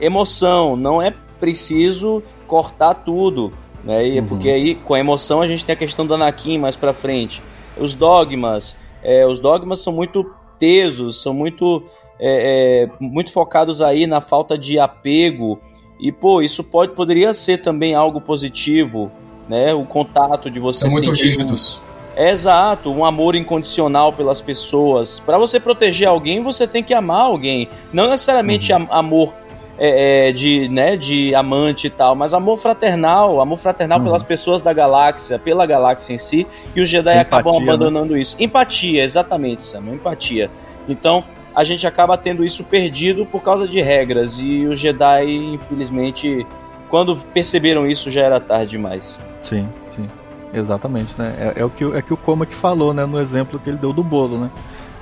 emoção, não é preciso cortar tudo, né? E, uhum. Porque aí com a emoção a gente tem a questão do Anakin mais para frente. Os dogmas, é, os dogmas são muito tesos, são muito é, é, muito focados aí na falta de apego e, pô, isso pode, poderia ser também algo positivo, né? O contato de você São muito rígidos. É, exato, um amor incondicional pelas pessoas. Para você proteger alguém, você tem que amar alguém. Não necessariamente uhum. amor é, é, de, né, de amante e tal, mas amor fraternal, amor fraternal uhum. pelas pessoas da galáxia, pela galáxia em si, e os Jedi Empatia, acabam né? abandonando né? isso. Empatia, exatamente, Sam, empatia. Então, a gente acaba tendo isso perdido por causa de regras. E os Jedi, infelizmente, quando perceberam isso, já era tarde demais. Sim, sim. Exatamente, né? É, é o que, é que o Comac falou, né? No exemplo que ele deu do bolo, né?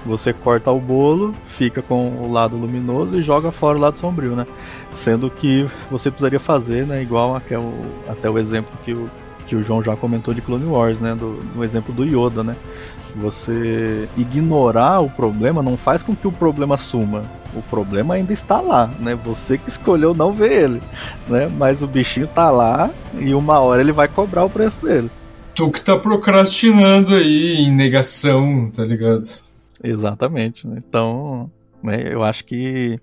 Você corta o bolo, fica com o lado luminoso e joga fora o lado sombrio, né? Sendo que você precisaria fazer, né? Igual até o, até o exemplo que o, que o João já comentou de Clone Wars, né? Do, no exemplo do Yoda, né? Você ignorar o problema não faz com que o problema suma. O problema ainda está lá, né? Você que escolheu não ver ele, né? Mas o bichinho tá lá e uma hora ele vai cobrar o preço dele. Tu que tá procrastinando aí em negação, tá ligado? Exatamente. Né? Então, né, eu acho que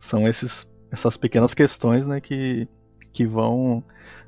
são esses, essas pequenas questões, né, que, que vão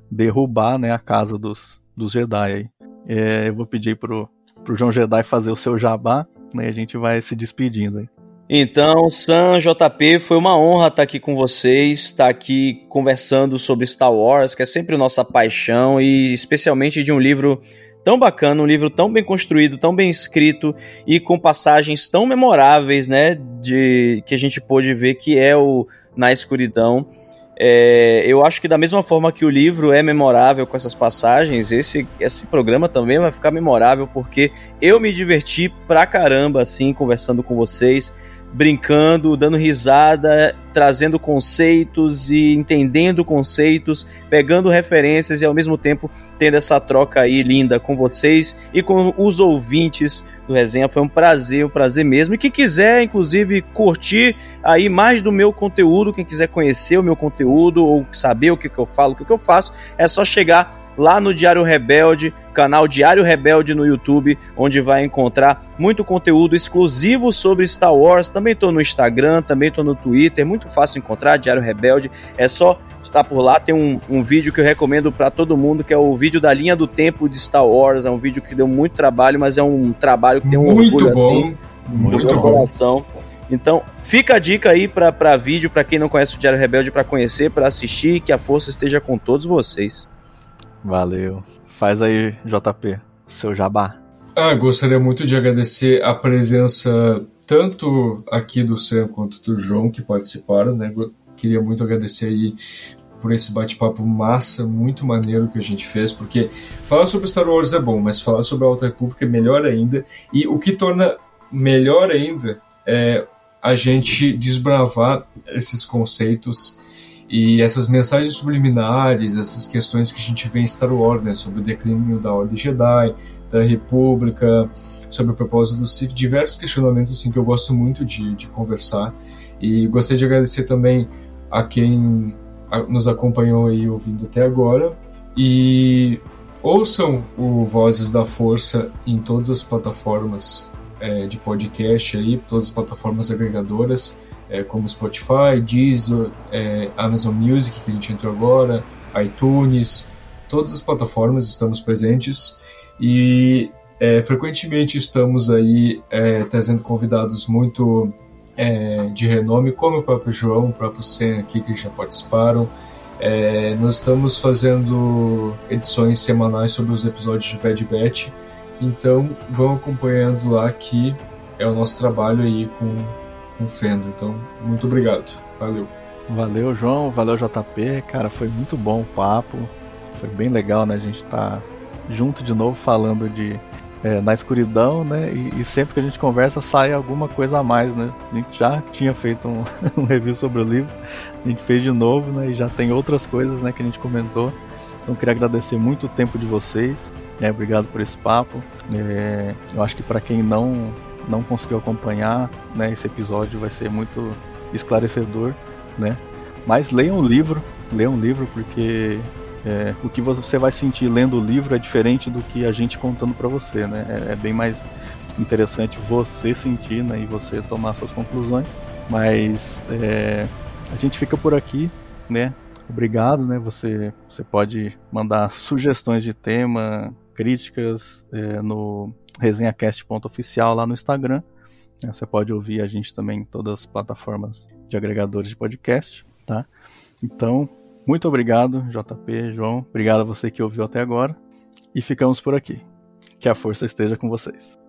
derrubar, né, a casa dos, dos Jedi aí. É, eu vou pedir pro, pro João Jedi fazer o seu jabá, né? A gente vai se despedindo aí. Então, Sam JP, foi uma honra estar aqui com vocês, estar aqui conversando sobre Star Wars, que é sempre nossa paixão, e especialmente de um livro tão bacana, um livro tão bem construído, tão bem escrito e com passagens tão memoráveis, né, de que a gente pôde ver que é o Na Escuridão. É, eu acho que da mesma forma que o livro é memorável com essas passagens, esse, esse programa também vai ficar memorável porque eu me diverti pra caramba assim conversando com vocês brincando, dando risada, trazendo conceitos e entendendo conceitos, pegando referências e ao mesmo tempo tendo essa troca aí linda com vocês e com os ouvintes do Resenha. Foi um prazer, um prazer mesmo. E quem quiser, inclusive, curtir aí mais do meu conteúdo, quem quiser conhecer o meu conteúdo ou saber o que, que eu falo, o que, que eu faço, é só chegar lá no Diário Rebelde, canal Diário Rebelde no YouTube, onde vai encontrar muito conteúdo exclusivo sobre Star Wars. Também estou no Instagram, também estou no Twitter, muito fácil encontrar Diário Rebelde. É só estar por lá. Tem um, um vídeo que eu recomendo para todo mundo, que é o vídeo da linha do tempo de Star Wars. É um vídeo que deu muito trabalho, mas é um trabalho que tem um muito orgulho bom, assim, muito bom. coração. Então, fica a dica aí para vídeo, para quem não conhece o Diário Rebelde, para conhecer, para assistir, que a força esteja com todos vocês. Valeu. Faz aí, JP, seu jabá. Ah, gostaria muito de agradecer a presença tanto aqui do Sam quanto do João que participaram, né? Queria muito agradecer aí por esse bate-papo massa, muito maneiro que a gente fez, porque falar sobre Star Wars é bom, mas falar sobre a Alta República é melhor ainda, e o que torna melhor ainda é a gente desbravar esses conceitos e essas mensagens subliminares, essas questões que a gente vê em Star Wars, né, sobre o declínio da Ordem Jedi, da República, sobre o propósito do Sith, diversos questionamentos assim que eu gosto muito de, de conversar. E gostaria de agradecer também a quem nos acompanhou aí ouvindo até agora. E ouçam o Vozes da Força em todas as plataformas é, de podcast aí, todas as plataformas agregadoras, é, como Spotify, Deezer, é, Amazon Music, que a gente entrou agora, iTunes, todas as plataformas estamos presentes e é, frequentemente estamos aí é, trazendo convidados muito é, de renome, como o próprio João, o próprio Sen aqui que já participaram. É, nós estamos fazendo edições semanais sobre os episódios de Bad Batch, então vão acompanhando lá que é o nosso trabalho aí com, com Fendo. Então, muito obrigado. Valeu. Valeu, João. Valeu, JP. Cara, foi muito bom o papo. Foi bem legal, né? A gente tá junto de novo falando de é, na escuridão, né? E, e, sempre que a gente conversa sai alguma coisa a mais, né? A gente já tinha feito um, [laughs] um, review sobre o livro, a gente fez de novo, né? E já tem outras coisas, né? Que a gente comentou. Então queria agradecer muito o tempo de vocês, né? Obrigado por esse papo. É, eu acho que para quem não não conseguiu acompanhar, né? Esse episódio vai ser muito esclarecedor, né? Mas leiam o livro, leiam o livro porque é, o que você vai sentir lendo o livro é diferente do que a gente contando para você, né? É, é, bem mais interessante você sentir né, e você tomar suas conclusões. Mas é, a gente fica por aqui, né? Obrigado, né? Você, você pode mandar sugestões de tema, críticas é, no resenhacast.oficial lá no Instagram. Né? Você pode ouvir a gente também em todas as plataformas de agregadores de podcast, tá? Então, muito obrigado, JP, João. Obrigado a você que ouviu até agora. E ficamos por aqui. Que a força esteja com vocês.